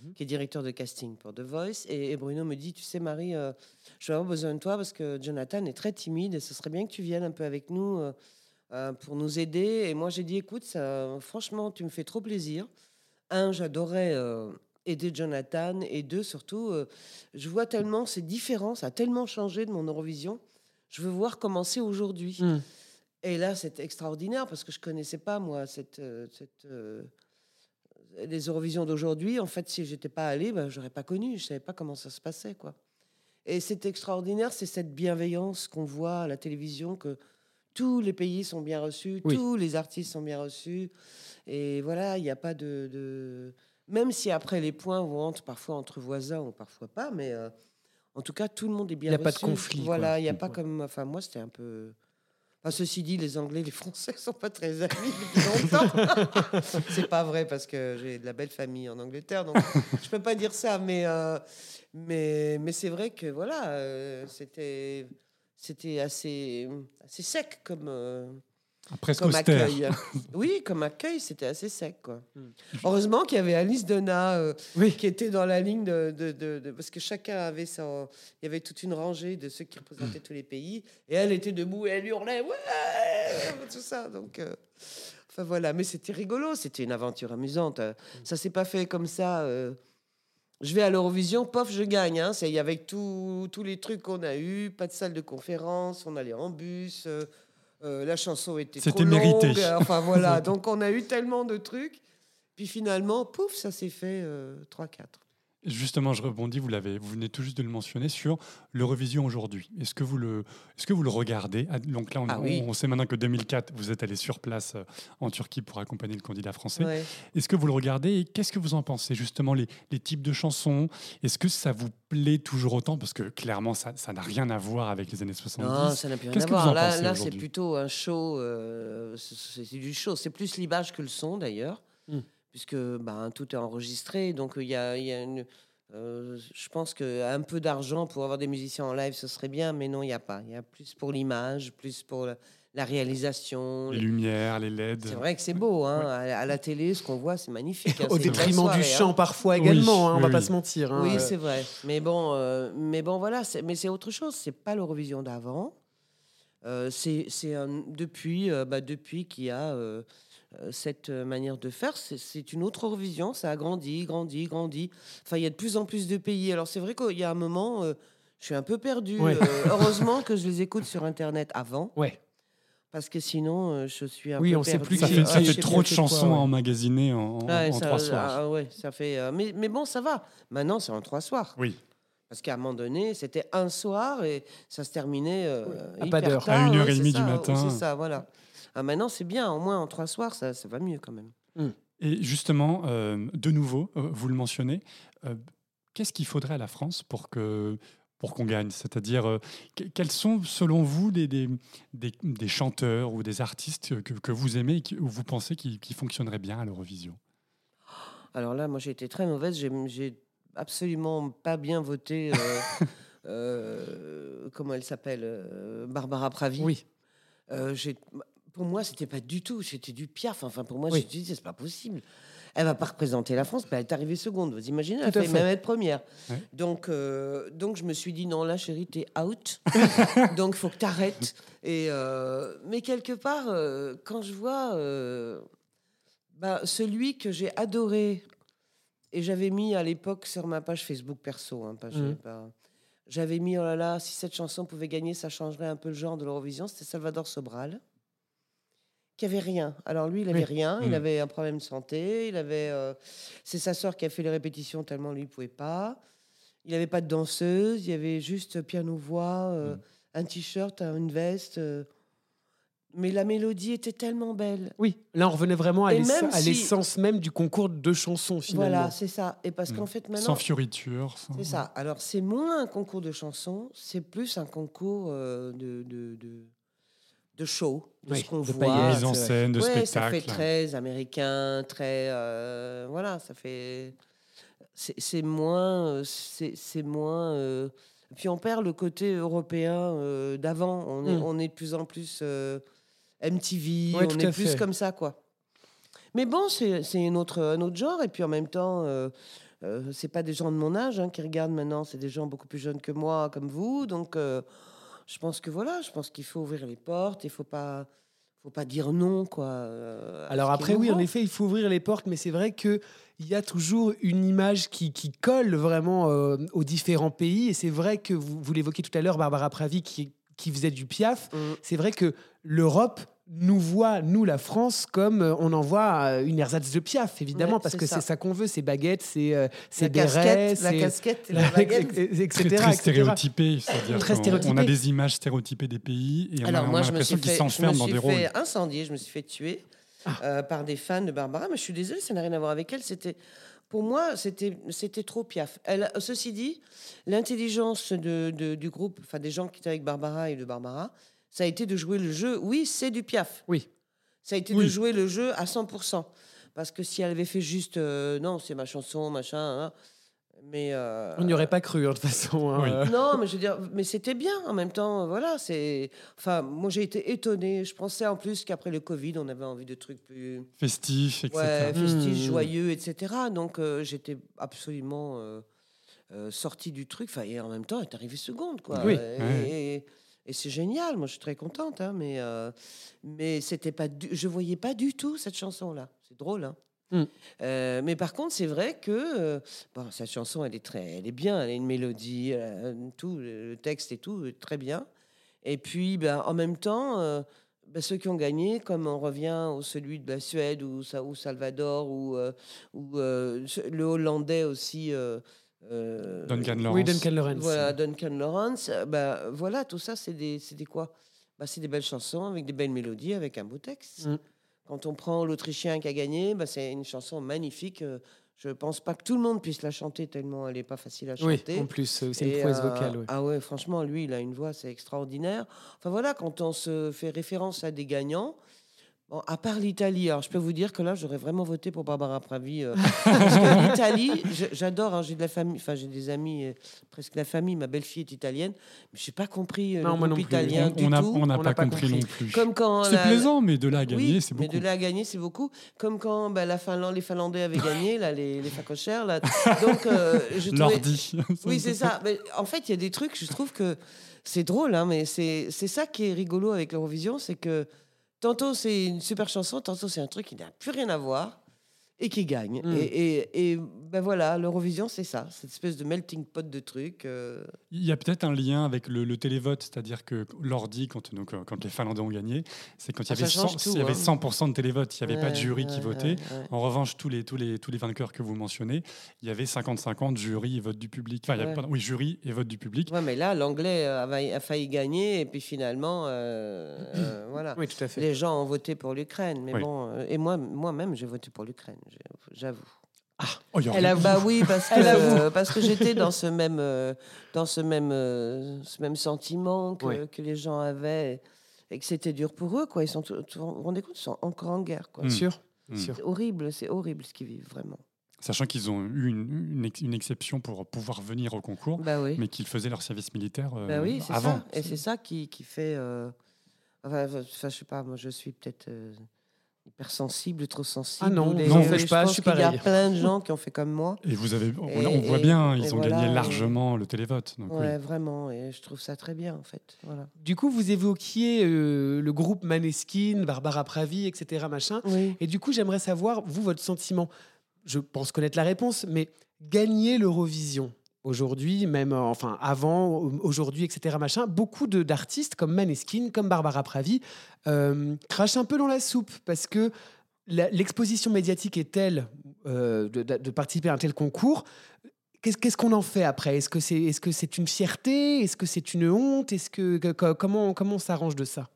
Euh, qui est directeur de casting pour The Voice. Et, et Bruno me dit, tu sais Marie, euh, je vais avoir besoin de toi parce que Jonathan est très timide et ce serait bien que tu viennes un peu avec nous euh, euh, pour nous aider. Et moi j'ai dit, écoute, ça, franchement, tu me fais trop plaisir. Un, j'adorais euh, aider Jonathan. Et deux, surtout, je vois tellement, c'est différent, ça a tellement changé de mon Eurovision. Je veux voir comment c'est aujourd'hui. Mm. Et là, c'est extraordinaire parce que je connaissais pas, moi, cette, cette, les Eurovisions d'aujourd'hui. En fait, si j'étais pas allée, ben, j'aurais pas connu. Je savais pas comment ça se passait, quoi. Et c'est extraordinaire, c'est cette bienveillance qu'on voit à la télévision, que tous les pays sont bien reçus, Oui. tous les artistes sont bien reçus. Et voilà, il n'y a pas de, de- Même si après les points vont entre, parfois entre voisins ou parfois pas, mais euh, en tout cas, tout le monde est bien Il y a pas de reçu. conflit, Voilà, il n'y a pas Ouais. comme. Enfin, moi, c'était un peu. Enfin, ceci dit, les Anglais, les Français sont pas très amis depuis longtemps. c'est pas vrai parce que j'ai de la belle famille en Angleterre, donc je peux pas dire ça. Mais euh, mais mais c'est vrai que voilà, euh, c'était c'était assez assez sec comme euh, Presque comme austère. accueil. Oui, comme accueil, c'était assez sec quoi. Mm. Heureusement qu'il y avait Alice Donna. euh, Oui. qui était dans la ligne de, de- de- de- parce que chacun avait son il y avait toute une rangée de ceux qui représentaient tous les pays et elle était debout et elle hurlait ouais tout ça donc euh, enfin voilà mais c'était rigolo c'était une aventure amusante Euh, ça s'est pas fait comme ça euh, je vais à l'Eurovision, pof, je gagne. Hein. C'est avec tous les trucs qu'on a eu, pas de salle de conférence, on allait en bus, euh, euh, la chanson était trop C'était longue. mérité. euh, Enfin voilà, donc on a eu tellement de trucs. Puis finalement, pouf, ça s'est fait euh, 3-4. Justement, je rebondis, vous, l'avez, vous venez tout juste de le mentionner, sur l'Eurovision aujourd'hui. Est-ce que, vous le, est-ce que vous le regardez? Ah, Donc là, on, Ah oui. on sait maintenant que 2004, vous êtes allé sur place euh, en Turquie pour accompagner le candidat français. Ouais. Est-ce que vous le regardez et qu'est-ce que vous en pensez Justement, les, les types de chansons, est-ce que ça vous plaît toujours autant? Parce que clairement, ça ça n'a rien à voir avec les années 70. Non, ça n'a plus rien à voir. Là, là c'est plutôt un show. euh, c'est du show. C'est plus l'image que le son, d'ailleurs, Mm. Puisque ben, tout est enregistré. Donc, il y a, il y a une. euh, je pense qu'un peu d'argent pour avoir des musiciens en live, ce serait bien, mais non, il n'y a pas. Il y a plus pour l'image, plus pour la, la réalisation. Les lumières, les LED. C'est vrai que c'est beau. Hein. À, à la télé, ce qu'on voit, c'est magnifique. hein. Au détriment du soirée, chant hein. parfois Oui, également, hein, on oui, va oui. pas se mentir. hein. Oui, Euh, c'est vrai. Mais bon, euh, mais bon voilà, c'est- mais c'est autre chose. C'est pas l'Eurovision d'avant. Euh, c'est c'est un- depuis, euh, bah, depuis qu'il y a, cette euh, manière de faire. C'est- une autre Eurovision, ça a grandi, grandi, grandi. Enfin, il y a de plus en plus de pays. Alors c'est vrai qu'il y a un moment, euh, je suis un peu. Ouais. Euh, heureusement que je les écoute sur Internet avant, Ouais. parce que sinon, euh, je suis un Oui, peu on sait perdue. plus Ça qui- fait, ça fait trop de chansons ouais. à emmagasiner en, en- Ouais, en ça, trois soirs. ah ouais, ça fait. euh, mais, mais bon, ça va. Maintenant, c'est en trois soirs. Oui. Parce qu'à un moment donné, c'était un soir et ça se terminait euh, À hyper pas tard, À une heure et demie du ça, matin. C'est ça, voilà. Ah, maintenant, c'est bien. Au moins, en trois soirs, ça, ça va mieux quand même. Et justement, euh, de nouveau, euh, vous le mentionnez, euh, qu'est-ce qu'il faudrait à la France pour que pour qu'on gagne? C'est-à-dire, que- quels sont, selon vous, des, des, des- des chanteurs ou des artistes que, que vous aimez et ou vous pensez qui, qui fonctionneraient bien à l'Eurovision? Alors là, moi, j'ai été très mauvaise. J'ai- absolument pas bien voté. comment elle s'appelle Barbara Pravi. Oui. Euh, pour moi, c'était pas du tout. C'était du piaf. Enfin, pour moi, Oui. je me suis dit, c'est pas possible. Elle va pas représenter la France, mais elle est arrivée seconde. Vous imaginez, elle fait. même être première. Ouais. Donc, euh, donc, je me suis dit, non, là, chérie, t'es out. donc, faut que t'arrêtes. Et euh, mais quelque part, euh, quand je vois bah, celui que j'ai adoré et j'avais mis à l'époque sur ma page Facebook perso, hein, pas- j'avais mis oh là là, si cette chanson pouvait gagner, ça changerait un peu le genre de l'Eurovision. C'était Salvador Sobral, qui avait rien. Alors lui, il avait Oui. rien, il Mhm. avait un problème de santé, il avait, euh, c'est sa sœur qui a fait les répétitions tellement lui il pouvait pas. Il avait pas de danseuse, il y avait juste piano voix, euh, Mhm. un t-shirt, une veste. euh, mais la mélodie était tellement belle. Oui, là on revenait vraiment à si- l'essence même du concours de chansons finalement. Voilà, c'est ça. Et parce qu'en fait maintenant, Sans fioriture sans- C'est ça. Alors, c'est moins un concours de chansons, c'est plus un concours de, de, de, de show, de Oui, ce qu'on voit. Mise en scène, de Ouais, ça spectacle. fait très américain, très. euh, voilà, ça fait. C'est moins. euh, C'est moins. euh, Puis on perd le côté européen euh, d'avant. On, est, Mm. on est de plus en plus euh, MTV, Ouais, on est plus fait. comme ça, quoi. Mais bon, c'est autre, un autre genre. Et puis en même temps, euh, euh, c'est pas des gens de mon âge hein, qui regardent maintenant, c'est des gens beaucoup plus jeunes que moi, comme vous. Donc, euh, je pense que voilà, je pense qu'il faut ouvrir les portes. Il faut pas, faut pas dire non, quoi. euh, Alors après, oui, en effet, il faut ouvrir les portes, mais c'est vrai qu'il y a toujours une image qui, qui colle vraiment euh, aux différents pays. Et c'est vrai que vous, vous l'évoquiez tout à l'heure, Barbara Pravi, qui, qui faisait du piaf. Mm. C'est vrai que l'Europe nous voit, nous, la France, comme euh, on envoie euh, une ersatz de piaf, évidemment, Ouais, parce que c'est ça qu'on veut, c'est baguettes, c'est euh, la c'est bérets, casquette, la c'est- casquette, et la baguette. etc. Très, stéréotypé, c'est-à-dire on a des images stéréotypées des pays et Alors on moi, a je me suis l'impression qu'ils fait, je me s'enferment dans suis des rôles. fait incendier, je me suis fait tuer Ah. euh, par des fans de Barbara. Mais je suis désolée, ça n'a rien à voir avec elle. C'était, pour moi, c'était, c'était trop piaf. Elle, ceci dit, l'intelligence de, de- du groupe, enfin des gens qui étaient avec Barbara et de Barbara, ça a été de jouer le jeu. Oui, c'est du piaf. Oui. Ça a été Oui. de jouer le jeu à 100%. Parce que si elle avait fait juste, euh, non, c'est ma chanson, machin, hein, mais euh, On n'y aurait pas cru, hein, de toute façon. hein. Oui. Euh, non, mais je veux dire, mais c'était bien en même temps. Voilà, c'est. Enfin, moi j'ai été étonnée. Je pensais en plus qu'après le Covid, on avait envie de trucs plus Festifs, etc. ouais, festifs, Hmm. joyeux, etc. Donc euh, j'étais absolument euh, euh, sortie du truc. Enfin, et en même temps, elle est arrivée seconde, quoi. Oui. Et, Ouais. et- et c'est génial. Moi, je suis très contente, hein, mais euh, mais c'était pas. Du... Je voyais pas du tout cette chanson-là. C'est drôle, hein. Hmm. Euh, mais par contre, c'est vrai que euh, bon, cette chanson, elle est très, elle est bien, elle a une mélodie, euh, tout, le texte et tout, est très bien. Et puis, ben, en même temps, euh, ben, ceux qui ont gagné, comme on revient au celui de la Suède ou, Sa- ou Salvador ou, euh, ou euh, le Hollandais aussi. Euh, Duncan Lawrence. Oui, Duncan Lawrence. voilà, Duncan Lawrence. euh, ben, voilà, tout ça, c'est des, c'est des quoi? Ben, C'est des belles chansons avec des belles mélodies, avec un beau texte. Mm. Quand on prend l'Autrichien qui a gagné, ben, c'est une chanson magnifique. euh, Je pense pas que tout le monde puisse la chanter tellement elle est pas facile à Oui, chanter. en plus, c'est une prouesse euh, vocale. ouais. Ah ouais, franchement, lui, il a une voix, c'est extraordinaire. Enfin voilà, quand on se fait référence à des gagnants, bon, à part l'Italie, alors je peux vous dire que là, j'aurais vraiment voté pour Barbara Pravi. euh, parce que l'Italie, je- j'adore, hein, j'ai de la famille, enfin j'ai des amis, euh, presque la famille, ma belle-fille est italienne, mais j'ai pas compris euh, Non, le moi groupe non plus. italien On n'a tout. on n'a On pas, n'a pas compris, compris. non plus. Comme quand C'est la- plaisant, mais de là à gagner, oui, c'est mais beaucoup. de là à gagner, c'est beaucoup. Comme quand bah, la Finlande, les Finlandais avaient gagné, là, les, les facochères. Là. Donc, euh, je trouvais- L'ordi. Oui, c'est ça. Mais en fait, il y a des trucs, je trouve que c'est drôle, hein, mais c'est c'est ça qui est rigolo avec l'Eurovision, c'est que tantôt c'est une super chanson, tantôt c'est un truc qui n'a plus rien à voir et qui gagne. Mm. Et, et, et ben voilà, l'Eurovision, c'est ça, cette espèce de melting pot de trucs. euh, Il y a peut-être un lien avec le, le télévote, c'est-à-dire que l'ordi, quand, donc, euh, quand les Finlandais ont gagné, c'est quand il y Ah, avait, ça change 100, tout, il y avait hein. 100% de télévote, il n'y avait pas de ouais, jury qui votait. ouais, ouais. En revanche, tous les, tous, les, tous les vainqueurs que vous mentionnez, il y avait 50-50 jury et vote du public. Enfin, il y avait- Ouais. pardon, oui, jury et vote du public. Ouais, mais là, l'anglais a, failli- a failli gagner, et puis finalement, euh, euh, voilà. Oui, tout à fait. Les gens ont voté pour l'Ukraine, mais Oui. bon, et moi, moi-même, j'ai voté pour l'Ukraine, j'avoue. Oh, il y a Elle avoue. Bah oui, parce que, euh, parce que j'étais dans ce même, euh, dans ce même, euh, ce même sentiment que, que les gens avaient et que c'était dur pour eux. Quoi. Ils sont, tout- tout- vous vous rendez compte, ils sont encore en guerre. Quoi. Mm. Sûr, Mm. sûr. C'est horrible, c'est horrible ce qu'ils vivent, vraiment. Sachant qu'ils ont eu une, une, ex- une exception pour pouvoir venir au concours, Bah oui, mais qu'ils faisaient leur service militaire euh, bah oui c'est avant. ça. Et c'est ça qui, qui fait... euh, Enfin, enfin, je sais pas, moi je suis peut-être... hypersensible, trop sensible. Ah non, les- non, je pas, je qu'il y a plein de gens qui ont fait comme moi. Et vous avez, on, Et- on voit et- bien, et ils ont voilà, gagné et- largement le télévote. Donc, oui. Vraiment, et je trouve ça très bien, en fait. Voilà. Du coup, vous évoquiez euh, le groupe Maneskin, Barbara Pravi, etc. Machin. Oui. Et du coup, j'aimerais savoir, vous, votre sentiment. Je pense connaître la réponse, mais gagner l'Eurovision aujourd'hui, même euh, enfin avant, au- aujourd'hui, etc. Machin, beaucoup d'artistes comme Maneskin, comme Barbara Pravi, euh, crachent un peu dans la soupe parce que l'exposition médiatique est telle euh, de, participer à un tel concours. Qu'est-ce qu'on en fait après? Est-ce que c'est est -ce une fierté? Est-ce que c'est une honte? Est-ce que, comment, comment on s'arrange de ça?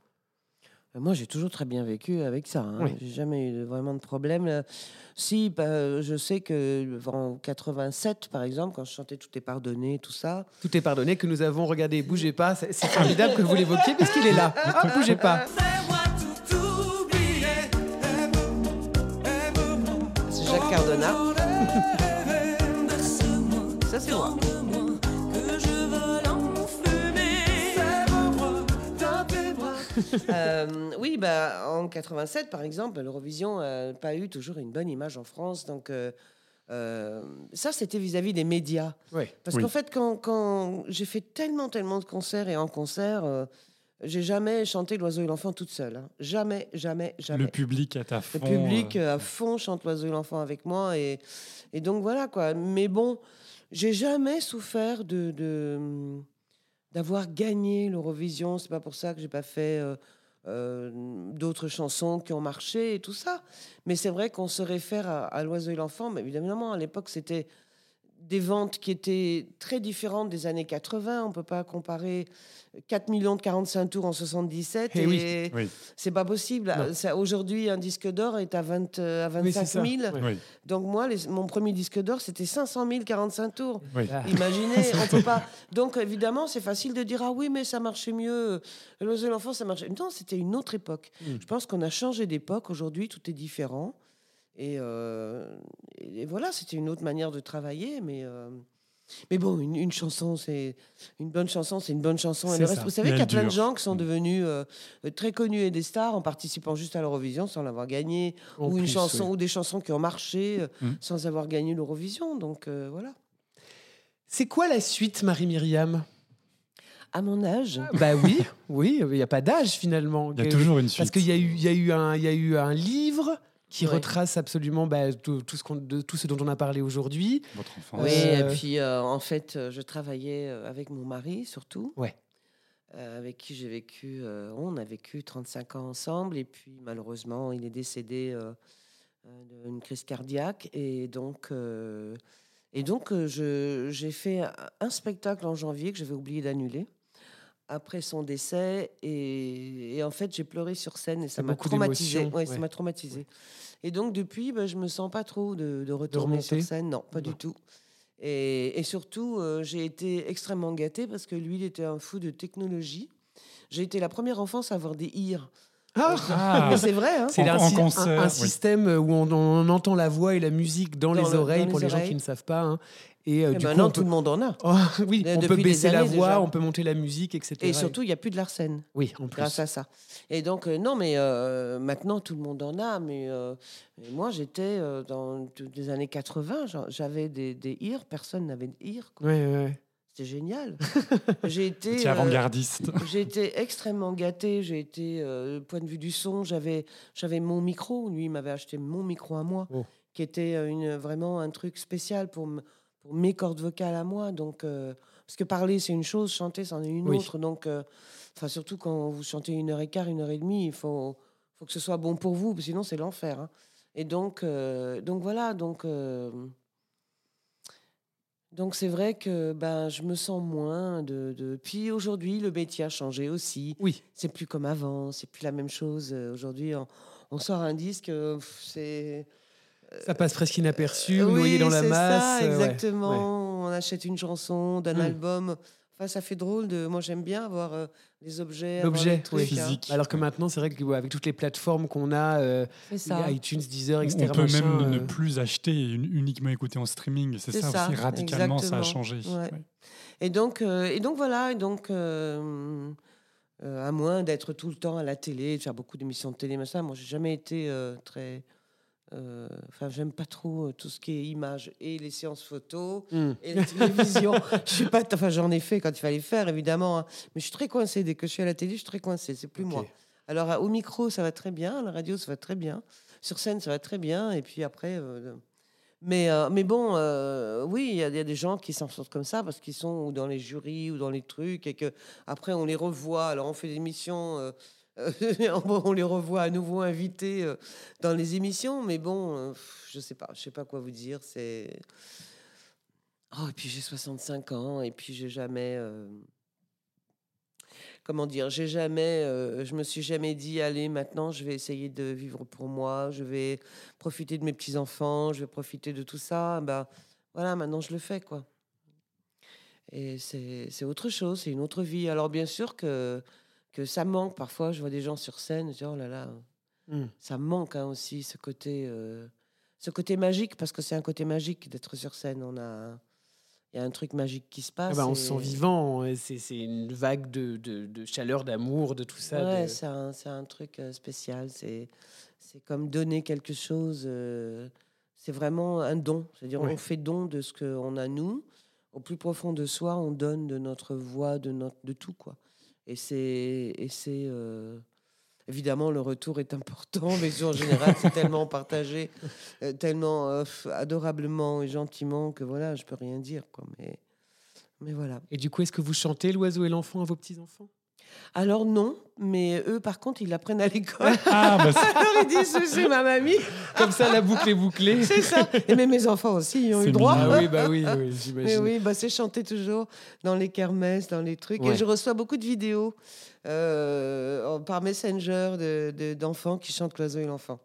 Moi, j'ai toujours très bien vécu avec ça. hein. Oui. J'ai jamais eu vraiment de problème. Si, bah, je sais que en 87, par exemple, quand je chantais Tout est pardonné, tout ça, Tout est pardonné, que nous avons regardé. Bougez pas, c'est formidable que vous l'évoquiez puisqu'il est là. Ah, bougez pas. c'est Jacques Cardona. ça, c'est moi. Euh, oui, bah, en 87, par exemple, l'Eurovision n'a pas eu toujours une bonne image en France. Donc, euh, euh, ça, c'était vis-à-vis des médias. Ouais. Parce Oui. qu'en fait, quand, quand j'ai fait tellement, tellement de concerts et en concert, euh, j'ai jamais chanté L'Oiseau et l'Enfant toute seule. hein. Jamais, jamais, jamais. Le public est à fond. Le public euh, euh, à fond chante l'oiseau et l'enfant avec moi. Et, et donc voilà quoi. Mais bon, j'ai jamais souffert de, de, d'avoir gagné l'Eurovision. C'est pas pour ça que j'ai pas fait euh, euh, d'autres chansons qui ont marché et tout ça. Mais c'est vrai qu'on se réfère à, à l'oiseau et l'enfant. Mais évidemment, à l'époque, c'était des ventes qui étaient très différentes des années 80. On peut pas comparer 4 millions de 45 tours en 77 Eh et, oui. Oui. c'est pas possible. Aujourd'hui, un disque d'or est à, 20, euh, à Oui, c'est 25 ça. 000. Ouais. Oui. Donc moi, les- mon premier disque d'or, c'était 500 000 45 tours. Oui. Ah. Imaginez, on peut pas. Donc évidemment, c'est facile de dire ah oui, mais ça marchait mieux. L'oiseau et l'enfant, ça marchait. Non, c'était une autre époque. Mm. Je pense qu'on a changé d'époque. Aujourd'hui, tout est différent. Et, euh, et voilà, c'était une autre manière de travailler, mais. euh, mais bon, une, une chanson, c'est une bonne chanson, c'est une bonne chanson. Et C'est le reste, ça. vous savez qu'il y a plein de gens qui sont Mm. devenus euh, très connus et des stars en participant juste à l'Eurovision sans l'avoir gagné, En ou une chanson, oui. ou des chansons qui ont marché euh, Mm. sans avoir gagné l'Eurovision. Donc euh, voilà. C'est quoi la suite, Marie-Myriam? À mon âge, Bah oui, oui, il n'y a pas d'âge finalement. Il y a toujours une suite. Parce qu'il y, a eu- il y, a eu un- il y a eu un livre qui Ouais. retrace absolument bah, tout, tout ce de tout ce dont on a parlé aujourd'hui. Votre enfance. Oui, Euh, et puis euh, en fait, euh, je travaillais euh, avec mon mari surtout. Ouais. euh, avec qui j'ai vécu, euh, on a vécu 35 ans ensemble, et puis malheureusement, il est décédé euh, euh, d'une crise cardiaque, et donc, euh, et donc euh, j'ai fait un- un spectacle en janvier que j'avais oublié d'annuler après son décès, et, et en fait, j'ai pleuré sur scène, et ça m'a traumatisé. Ouais, ouais. ça m'a traumatisé. Et donc depuis, ben, je me sens pas trop de, de retourner sur scène, non, pas Non. du tout. Et, et surtout, euh, j'ai été extrêmement gâtée parce que lui, il était un fou de technologie. J'ai été la première enfance à avoir des ears. Ah, Ah. Mais c'est vrai, hein c'est un, oui. système où on, on entend la voix et la musique dans, Dans les le- oreilles dans pour les les gens qui ne savent pas. hein. Et, euh, Et du coup, maintenant, on tout peut... le monde en a. Oh, oui, De- on peut baisser la voix, déjà. on peut monter la musique, etc. Et surtout, il n'y a plus de Larsen oui, en plus. grâce à ça. Et donc, euh, non, mais euh, maintenant, tout le monde en a. Mais, euh, mais moi, j'étais euh, dans toutes les années 80, j'en- j'avais des, des ears, personne n'avait de quoi. Ouais, ouais, ouais. C'était génial. J'ai été. Euh, avant-gardiste. j'ai été extrêmement gâtée. J'ai été, euh, point de vue du son, j'avais, j'avais mon micro. Lui, il m'avait acheté mon micro à moi, Oh. qui était euh, une, vraiment un truc spécial pour, pour mes cordes vocales à moi. Donc, euh, parce que parler, c'est une chose, chanter, c'en est une Oui. autre. Donc, euh, enfin, surtout quand vous chantez une heure et quart, une heure et demie, il faut, faut que ce soit bon pour vous, sinon, c'est l'enfer. hein. Et donc, euh, donc voilà. Donc. Euh, donc c'est vrai que ben, je me sens moins de... de... Puis aujourd'hui, le métier a changé aussi. Oui. C'est plus comme avant, c'est plus la même chose. Euh, Aujourd'hui, on, on sort un disque, euh, c'est... Ça passe presque inaperçu, Euh, noyé oui, dans la masse. ça, euh, ouais, exactement. ouais. On achète une chanson d'un Mm. album. Enfin, ça fait drôle. De... Moi, j'aime bien avoir euh, des objets. L'objet, oui. hein. Physique. Alors que maintenant, c'est vrai qu'avec toutes les plateformes qu'on a, euh, ça. iTunes, Deezer, etc. On peut machin, même ne euh, plus acheter et un- uniquement écouter en streaming. C'est ça, ça, aussi, radicalement, ça a changé. Ouais. Ouais. Et donc, euh, et donc voilà, et donc, euh, euh, à moins d'être tout le temps à la télé, de faire beaucoup d'émissions de télé, machin, moi, j'ai jamais été euh, très. Euh, Enfin, j'aime pas trop euh, tout ce qui est images et les séances photos hmm. et la télévision. je suis pas. Enfin, j'en ai fait quand il fallait faire, évidemment, hein. mais je suis très coincée. Dès que je suis à la télé, je suis très coincée. C'est plus moi. Alors, au micro, ça va très bien. À la radio, ça va très bien. Sur scène, ça va très bien. Et puis après. euh, mais, euh, mais bon, euh, oui, il y, a il y a des gens qui s'en sortent comme ça parce qu'ils sont ou dans les jurys ou dans les trucs et que après on les revoit. Alors on fait des émissions, euh, on on les revoit à nouveau invités euh, dans les émissions. Mais bon, euh, je sais pas, je sais pas quoi vous dire. C'est oh et puis j'ai 65 ans et puis j'ai jamais. euh, Comment dire, j'ai jamais, euh, je me suis jamais dit, allez, maintenant, je vais essayer de vivre pour moi, je vais profiter de mes petits enfants, je vais profiter de tout ça. Ben voilà, maintenant je le fais quoi. Et c'est autre chose, c'est une autre vie. Alors bien sûr que que ça manque parfois. Je vois des gens sur scène, je dis oh là là, Mm. ça manque hein, aussi ce côté euh, ce côté magique parce que c'est un côté magique d'être sur scène. On a il y a un truc magique qui se Ah passe. bah, on et- se sent vivant, et c'est une vague de, de- de chaleur, d'amour, de tout ça. Ouais, de- c'est un, truc euh, spécial. C'est, c'est comme donner quelque chose. euh, c'est vraiment un don. C'est-à-dire, Ouais. on fait don de ce qu'on a nous. Au plus profond de soi, on donne de notre voix, de, notre, de tout. quoi. Et c'est. Et c'est euh, Évidemment, le retour est important, mais en général, c'est tellement partagé, euh, tellement euh, adorablement et gentiment que voilà, je peux rien dire. Quoi. Mais, mais voilà. Et du coup, est-ce que vous chantez l'oiseau et l'enfant à vos petits-enfants? Alors non, mais eux, par contre, ils l'apprennent à l'école. Ah, bah, Alors ils disent c'est ma mamie. Comme ça, la boucle est bouclée. C'est ça. Et même mes enfants aussi y ont eu droit. Ah oui, bah oui, oui Mais j'imagine. oui, bah c'est chanté toujours dans les kermesses, dans les trucs. Ouais. Et je reçois beaucoup de vidéos euh, par Messenger de- de- d'enfants qui chantent L'oiseau et l'enfant.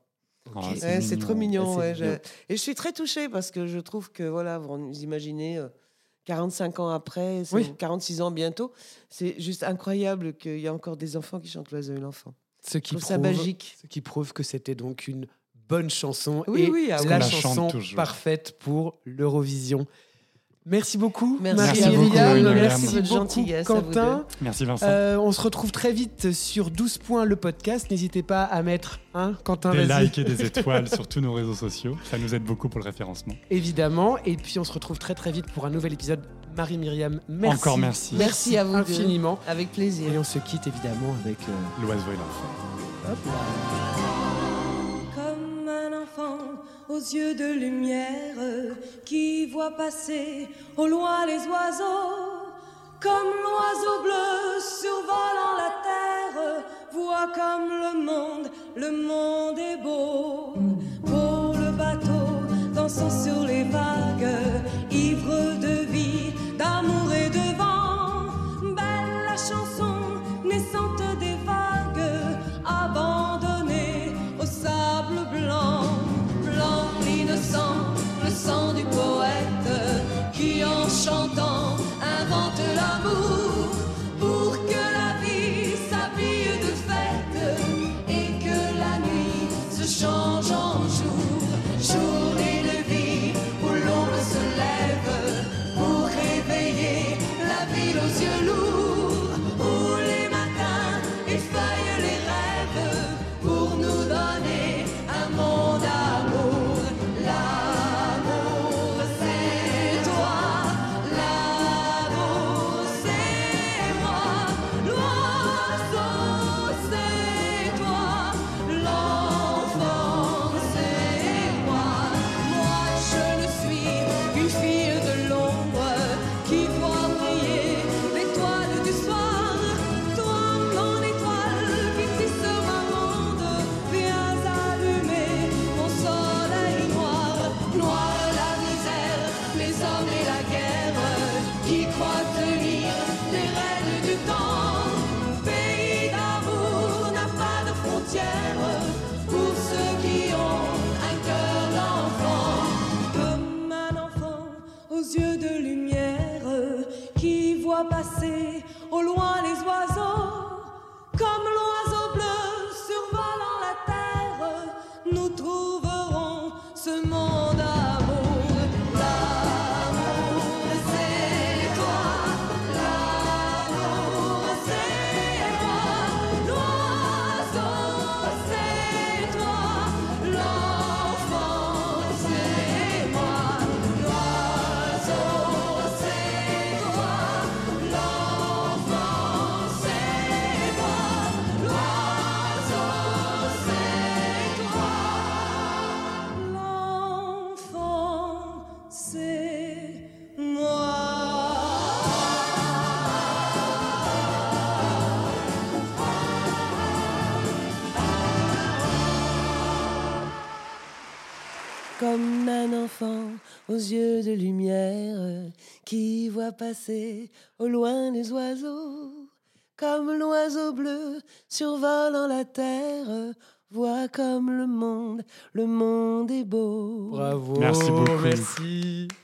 Oh, c'est trop mignon. ouais, mignon. je- Et je suis très touchée parce que je trouve que, voilà, vous imaginez, euh, 45 ans après, Oui. 46 ans bientôt, c'est juste incroyable qu'il y ait encore des enfants qui chantent L'oiseau et l'enfant. Ce qui, ça prouve, magique. ce qui prouve que c'était donc une bonne chanson Oui, et oui, ah oui. la chanson parfaite pour l'Eurovision. Merci beaucoup, Merci, beaucoup, Marie-Myriam. Merci Merci beaucoup, gentillesse à vous Quentin. Merci Vincent. Euh, on se retrouve très vite sur 12 points le podcast. N'hésitez pas à mettre un, Quentin, des likes et des étoiles sur tous nos réseaux sociaux. Ça nous aide beaucoup pour le référencement. Évidemment. Et puis on se retrouve très très vite pour un nouvel épisode. Marie-Myriam, merci. Encore merci. Merci à vous deux. infiniment. Avec plaisir. Et on se quitte évidemment avec. euh, L'oiseau et l'enfant. hop là. Aux yeux de lumière qui voit passer au loin les oiseaux, comme l'oiseau bleu survolant la terre, voit comme le monde, le monde est beau. Pour le bateau dansant sur les vagues, ivre de vie, d'amour et de vent, belle la chanson chantant aux yeux de lumière qui voit passer au loin les oiseaux. Comme l'oiseau bleu survolant la terre, voit comme le monde, le monde est beau. Bravo, merci beaucoup.